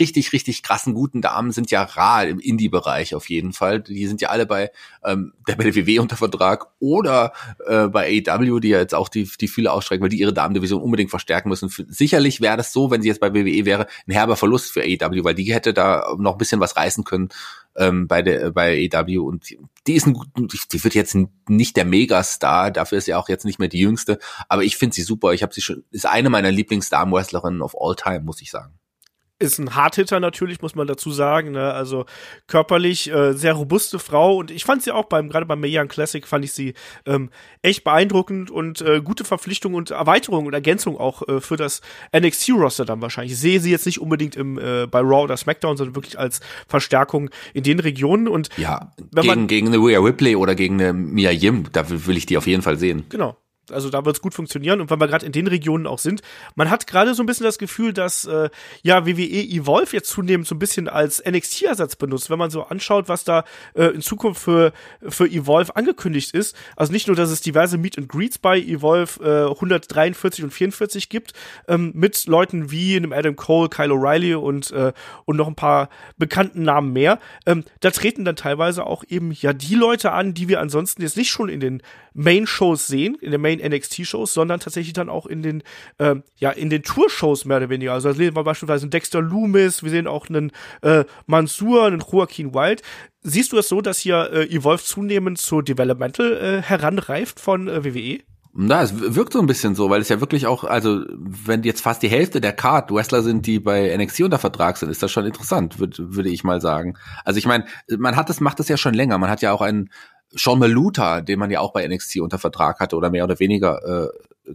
richtig, richtig krassen, guten Damen sind ja rar im Indie-Bereich auf jeden Fall. Die sind ja alle bei ähm, der WWE unter Vertrag oder äh, bei AEW, die ja jetzt auch die, die viele ausstrecken, weil die ihre Damendivision unbedingt verstärken müssen. Sicherlich wäre das so, wenn sie jetzt bei WWE wäre, ein herber Verlust für AEW, weil die hätte da noch ein bisschen was reißen können ähm, bei der bei AEW und die ist ein die wird jetzt nicht der Megastar, dafür ist sie auch jetzt nicht mehr die jüngste, aber ich finde sie super. Ich habe sie schon ist eine meiner Lieblingsdamen-Wrestlerinnen of all time, muss ich sagen ist ein Hardhitter natürlich, muss man dazu sagen. Ne? Also körperlich äh, sehr robuste Frau und ich fand sie auch beim gerade beim Mayan Classic fand ich sie ähm, echt beeindruckend und äh, gute Verpflichtung und Erweiterung und Ergänzung auch äh, für das NXT Roster dann wahrscheinlich. Ich sehe sie jetzt nicht unbedingt im äh, bei Raw oder SmackDown, sondern wirklich als Verstärkung in den Regionen und ja gegen gegen eine Rhea Ripley oder gegen eine Mia Yim, da will ich die auf jeden Fall sehen. Genau. Also da wird es gut funktionieren und wenn wir gerade in den Regionen auch sind, man hat gerade so ein bisschen das Gefühl, dass äh, ja WWE Evolve jetzt zunehmend so ein bisschen als NXT-Ersatz benutzt, wenn man so anschaut, was da äh, in Zukunft für für Evolve angekündigt ist. Also nicht nur, dass es diverse Meet and Greets bei Evolve äh, 143 und 44 gibt ähm, mit Leuten wie einem Adam Cole, Kyle O'Reilly und äh, und noch ein paar bekannten Namen mehr. Ähm, da treten dann teilweise auch eben ja die Leute an, die wir ansonsten jetzt nicht schon in den Main-Shows sehen, in den Main NXT-Shows, sondern tatsächlich dann auch in den, äh, ja, in den Tour-Shows mehr oder weniger. Also da sehen wir beispielsweise einen Dexter Loomis, wir sehen auch einen äh, Mansur, einen Joaquin Wild. Siehst du es das so, dass hier äh, Evolve zunehmend zur Developmental äh, heranreift von äh, WWE? Na, es wirkt so ein bisschen so, weil es ja wirklich auch, also wenn jetzt fast die Hälfte der Card Wrestler sind, die bei NXT unter Vertrag sind, ist das schon interessant, würde würd ich mal sagen. Also ich meine, man hat das, macht das ja schon länger. Man hat ja auch einen Sean Maluta, den man ja auch bei NXT unter Vertrag hatte oder mehr oder weniger äh,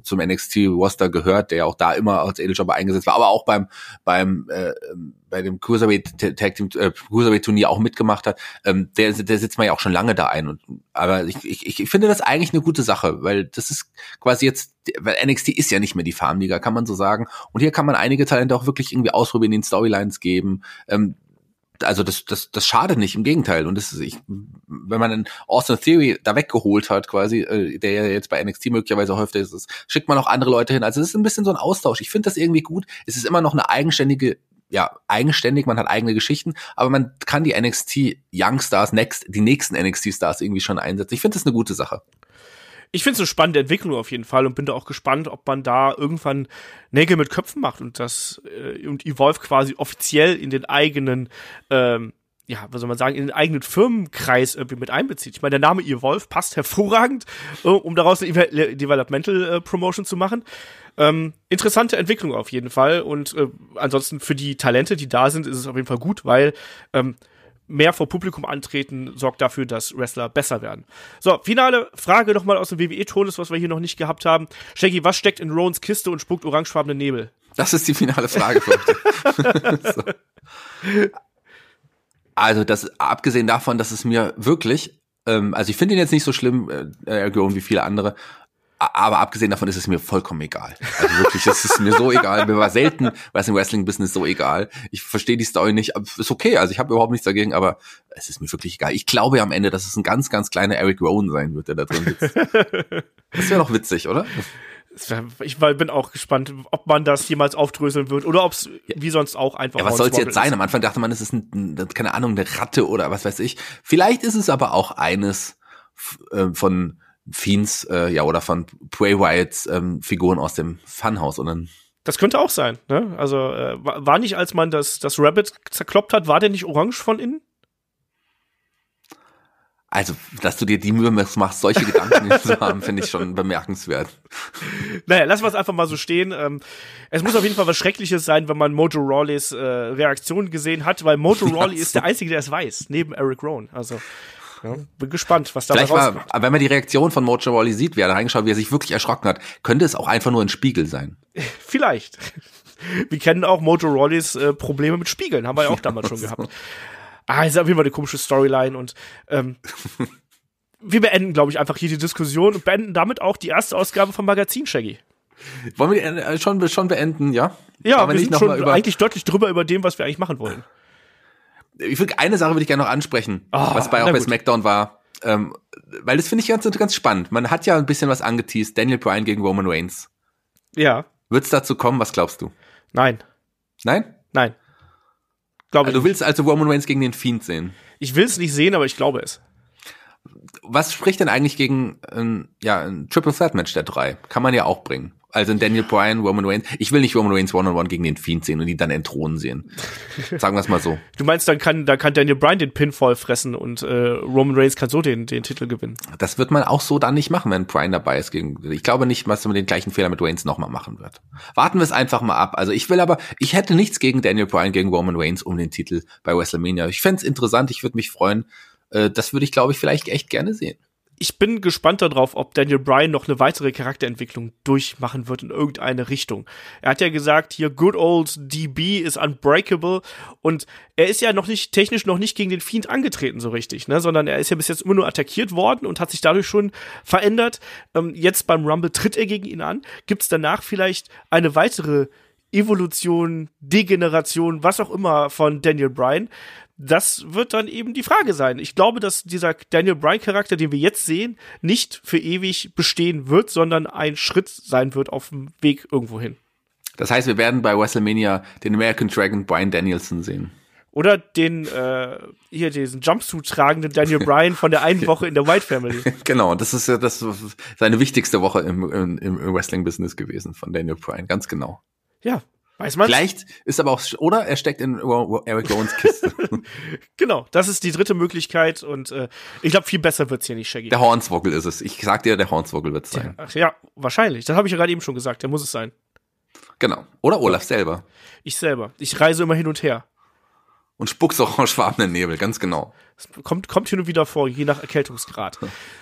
zum NXT-Roster gehört, der ja auch da immer als Edeljobber eingesetzt war, aber auch beim beim äh, bei dem Cruiserweight äh, Cruiserweight Turnier auch mitgemacht hat, ähm, der der sitzt man ja auch schon lange da ein und aber ich, ich, ich finde das eigentlich eine gute Sache, weil das ist quasi jetzt weil NXT ist ja nicht mehr die Farmliga, kann man so sagen und hier kann man einige Talente auch wirklich irgendwie ausprobieren, den Storylines geben. Ähm, also das, das, das schadet nicht, im Gegenteil. Und das ist, ich, wenn man einen Austin Theory da weggeholt hat, quasi, äh, der ja jetzt bei NXT möglicherweise häufig ist, schickt man auch andere Leute hin. Also es ist ein bisschen so ein Austausch. Ich finde das irgendwie gut. Es ist immer noch eine eigenständige ja, eigenständig, man hat eigene Geschichten, aber man kann die NXT Youngstars, next, die nächsten NXT Stars irgendwie schon einsetzen. Ich finde das eine gute Sache ich finde es eine spannende Entwicklung auf jeden Fall und bin da auch gespannt, ob man da irgendwann Nägel mit Köpfen macht und das äh, und Evolve quasi offiziell in den eigenen ähm, ja, was soll man sagen, in den eigenen Firmenkreis irgendwie mit einbezieht. Ich meine, der Name Evolve passt hervorragend, äh, um daraus eine Developmental äh, Promotion zu machen. Ähm, interessante Entwicklung auf jeden Fall und äh, ansonsten für die Talente, die da sind, ist es auf jeden Fall gut, weil ähm, mehr vor Publikum antreten sorgt dafür, dass Wrestler besser werden. So, finale Frage nochmal aus dem WWE-Tonus, was wir hier noch nicht gehabt haben. Shaggy, was steckt in Roans Kiste und spuckt orangefarbene Nebel? Das ist die finale Frage für heute. so. Also, das, abgesehen davon, dass es mir wirklich, ähm, also ich finde ihn jetzt nicht so schlimm, äh, wie viele andere, aber abgesehen davon ist es mir vollkommen egal. Also wirklich, es ist mir so egal. Mir war selten was im Wrestling-Business so egal. Ich verstehe die Story nicht. Ist okay, also ich habe überhaupt nichts dagegen, aber es ist mir wirklich egal. Ich glaube ja am Ende, dass es ein ganz, ganz kleiner Eric Rowan sein wird, der da drin sitzt. Das wäre doch witzig, oder? Ich bin auch gespannt, ob man das jemals aufdröseln wird oder ob es wie sonst auch einfach. Ja, was soll es jetzt sein? Am Anfang dachte man, es ist ein, keine Ahnung, eine Ratte oder was weiß ich. Vielleicht ist es aber auch eines äh, von Fiends, äh, ja, oder von Bray Wyatts ähm, Figuren aus dem Funhouse und dann das könnte auch sein, ne? Also äh, war nicht, als man das, das Rabbit zerkloppt hat, war der nicht orange von innen? Also, dass du dir die Mühe machst, solche Gedanken zu haben, finde ich schon bemerkenswert. Naja, lassen wir es einfach mal so stehen. Ähm, es muss auf jeden Fall was Schreckliches sein, wenn man Mojo Rawleys äh, Reaktion gesehen hat, weil Mojo Rawley ist der Einzige, der es weiß, neben Eric Rohn. Also, ja, bin gespannt, was da Vielleicht war, wenn man die Reaktion von Mojo Rawley sieht, wie er da reingeschaut, wie er sich wirklich erschrocken hat, könnte es auch einfach nur ein Spiegel sein. Vielleicht. Wir kennen auch Mojo Rawleys äh, Probleme mit Spiegeln, haben wir ja auch damals schon gehabt. Ah, ist auf jeden Fall eine komische Storyline und ähm, wir beenden, glaube ich, einfach hier die Diskussion und beenden damit auch die erste Ausgabe vom Magazin Shaggy. Wollen wir äh, schon, schon beenden, ja? Ja, aber wir sind schon über eigentlich deutlich drüber über dem, was wir eigentlich machen wollen. Ich will, eine Sache würde ich gerne noch ansprechen, oh, was bei auch bei. SmackDown war. Ähm, weil das finde ich ganz, ganz spannend. Man hat ja ein bisschen was angeteased. Daniel Bryan gegen Roman Reigns. Ja. Wird es dazu kommen? Was glaubst du? Nein. Nein? Nein. Glaube also, du willst also Roman Reigns gegen den Fiend sehen? Ich will es nicht sehen, aber ich glaube es. Was spricht denn eigentlich gegen ein, ja, ein Triple Threat Match der drei? Kann man ja auch bringen. Also Daniel Bryan, Roman Reigns. Ich will nicht Roman Reigns One-on-One -on -one gegen den Fiend sehen und ihn dann entthronen sehen. Sagen wir es mal so. Du meinst, dann kann, dann kann Daniel Bryan den Pinfall fressen und äh, Roman Reigns kann so den, den Titel gewinnen. Das wird man auch so dann nicht machen, wenn Bryan dabei ist. Gegen, ich glaube nicht, dass man den gleichen Fehler mit Reigns nochmal machen wird. Warten wir es einfach mal ab. Also ich will aber, ich hätte nichts gegen Daniel Bryan gegen Roman Reigns um den Titel bei WrestleMania. Ich fände es interessant, ich würde mich freuen. Äh, das würde ich, glaube ich, vielleicht echt gerne sehen ich bin gespannt darauf, ob Daniel Bryan noch eine weitere Charakterentwicklung durchmachen wird in irgendeine Richtung. Er hat ja gesagt, hier good old DB ist unbreakable und er ist ja noch nicht technisch noch nicht gegen den Fiend angetreten so richtig, ne, sondern er ist ja bis jetzt immer nur attackiert worden und hat sich dadurch schon verändert. Ähm, jetzt beim Rumble tritt er gegen ihn an. Gibt es danach vielleicht eine weitere Evolution, Degeneration, was auch immer von Daniel Bryan? Das wird dann eben die Frage sein. Ich glaube, dass dieser Daniel Bryan-Charakter, den wir jetzt sehen, nicht für ewig bestehen wird, sondern ein Schritt sein wird auf dem Weg irgendwo hin. Das heißt, wir werden bei WrestleMania den American Dragon Brian Danielson sehen. Oder den, äh, hier, diesen Jumpsuit tragenden Daniel Bryan von der einen Woche in der White Family. genau, das ist ja das seine wichtigste Woche im, im, im Wrestling-Business gewesen von Daniel Bryan, ganz genau. Ja, Weiß man? Vielleicht ist aber auch, oder er steckt in Eric Rowan's Kiste. genau, das ist die dritte Möglichkeit und äh, ich glaube, viel besser wird's hier nicht, Shaggy. Der Hornswoggle ist es. Ich sag dir, der Hornswoggle wird's sein. Ach ja, wahrscheinlich. Das habe ich ja gerade eben schon gesagt. Der muss es sein. Genau. Oder Olaf selber. Ich selber. Ich reise immer hin und her und spuckst orangefarbenen Nebel, ganz genau. Das kommt, kommt hin und wieder vor, je nach Erkältungsgrad.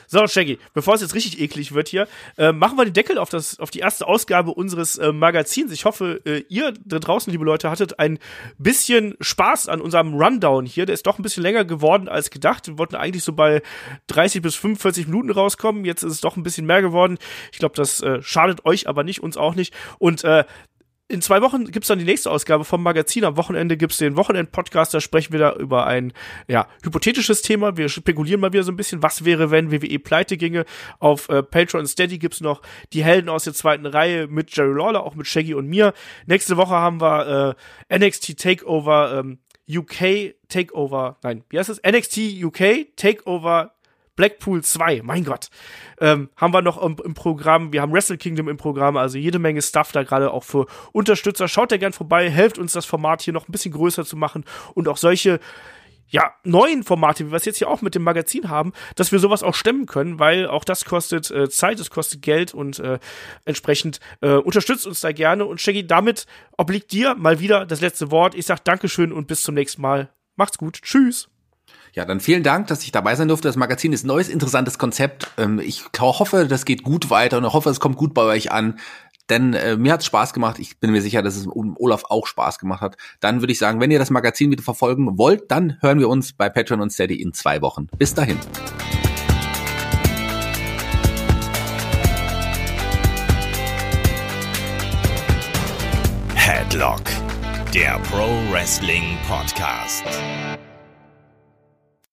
So, Shaggy, bevor es jetzt richtig eklig wird hier, äh, machen wir den Deckel auf, das, auf die erste Ausgabe unseres äh, Magazins. Ich hoffe, äh, ihr da draußen, liebe Leute, hattet ein bisschen Spaß an unserem Rundown hier. Der ist doch ein bisschen länger geworden als gedacht. Wir wollten eigentlich so bei 30 bis 45 Minuten rauskommen. Jetzt ist es doch ein bisschen mehr geworden. Ich glaube, das äh, schadet euch aber nicht, uns auch nicht. Und äh, in zwei Wochen gibt's dann die nächste Ausgabe vom Magazin. Am Wochenende gibt's den Wochenend-Podcast. Da sprechen wir da über ein ja, hypothetisches Thema. Wir spekulieren mal wieder so ein bisschen, was wäre, wenn WWE pleite ginge. Auf äh, Patreon Steady gibt's noch die Helden aus der zweiten Reihe mit Jerry Lawler, auch mit Shaggy und mir. Nächste Woche haben wir äh, NXT Takeover ähm, UK Takeover, nein, wie heißt es? NXT UK Takeover Blackpool 2, mein Gott. Ähm, haben wir noch im, im, Programm, wir haben Wrestle Kingdom im Programm, also jede Menge Stuff da gerade auch für Unterstützer. Schaut da gern vorbei, helft uns das Format hier noch ein bisschen größer zu machen und auch solche ja, neuen Formate, wie wir es jetzt hier auch mit dem Magazin haben, dass wir sowas auch stemmen können, weil auch das kostet äh, Zeit, es kostet Geld und äh, entsprechend äh, unterstützt uns da gerne. Und Shaggy, damit obliegt dir mal wieder das letzte Wort. Ich sag Dankeschön und bis zum nächsten Mal. Macht's gut. Tschüss. Ja, dann vielen Dank, dass ich dabei sein durfte. Das Magazin ist ein neues, interessantes Konzept. Ähm, ich hoffe, das geht gut weiter und ich hoffe, es kommt gut bei euch an. Denn äh, mir hat es Spaß gemacht. Ich bin mir sicher, dass es Olaf auch Spaß gemacht hat. Dann würde ich sagen, wenn ihr das Magazin wieder verfolgen wollt, dann hören wir uns bei Patreon und Steady in zwei Wochen. Bis dahin. Headlock, der Pro Wrestling Podcast.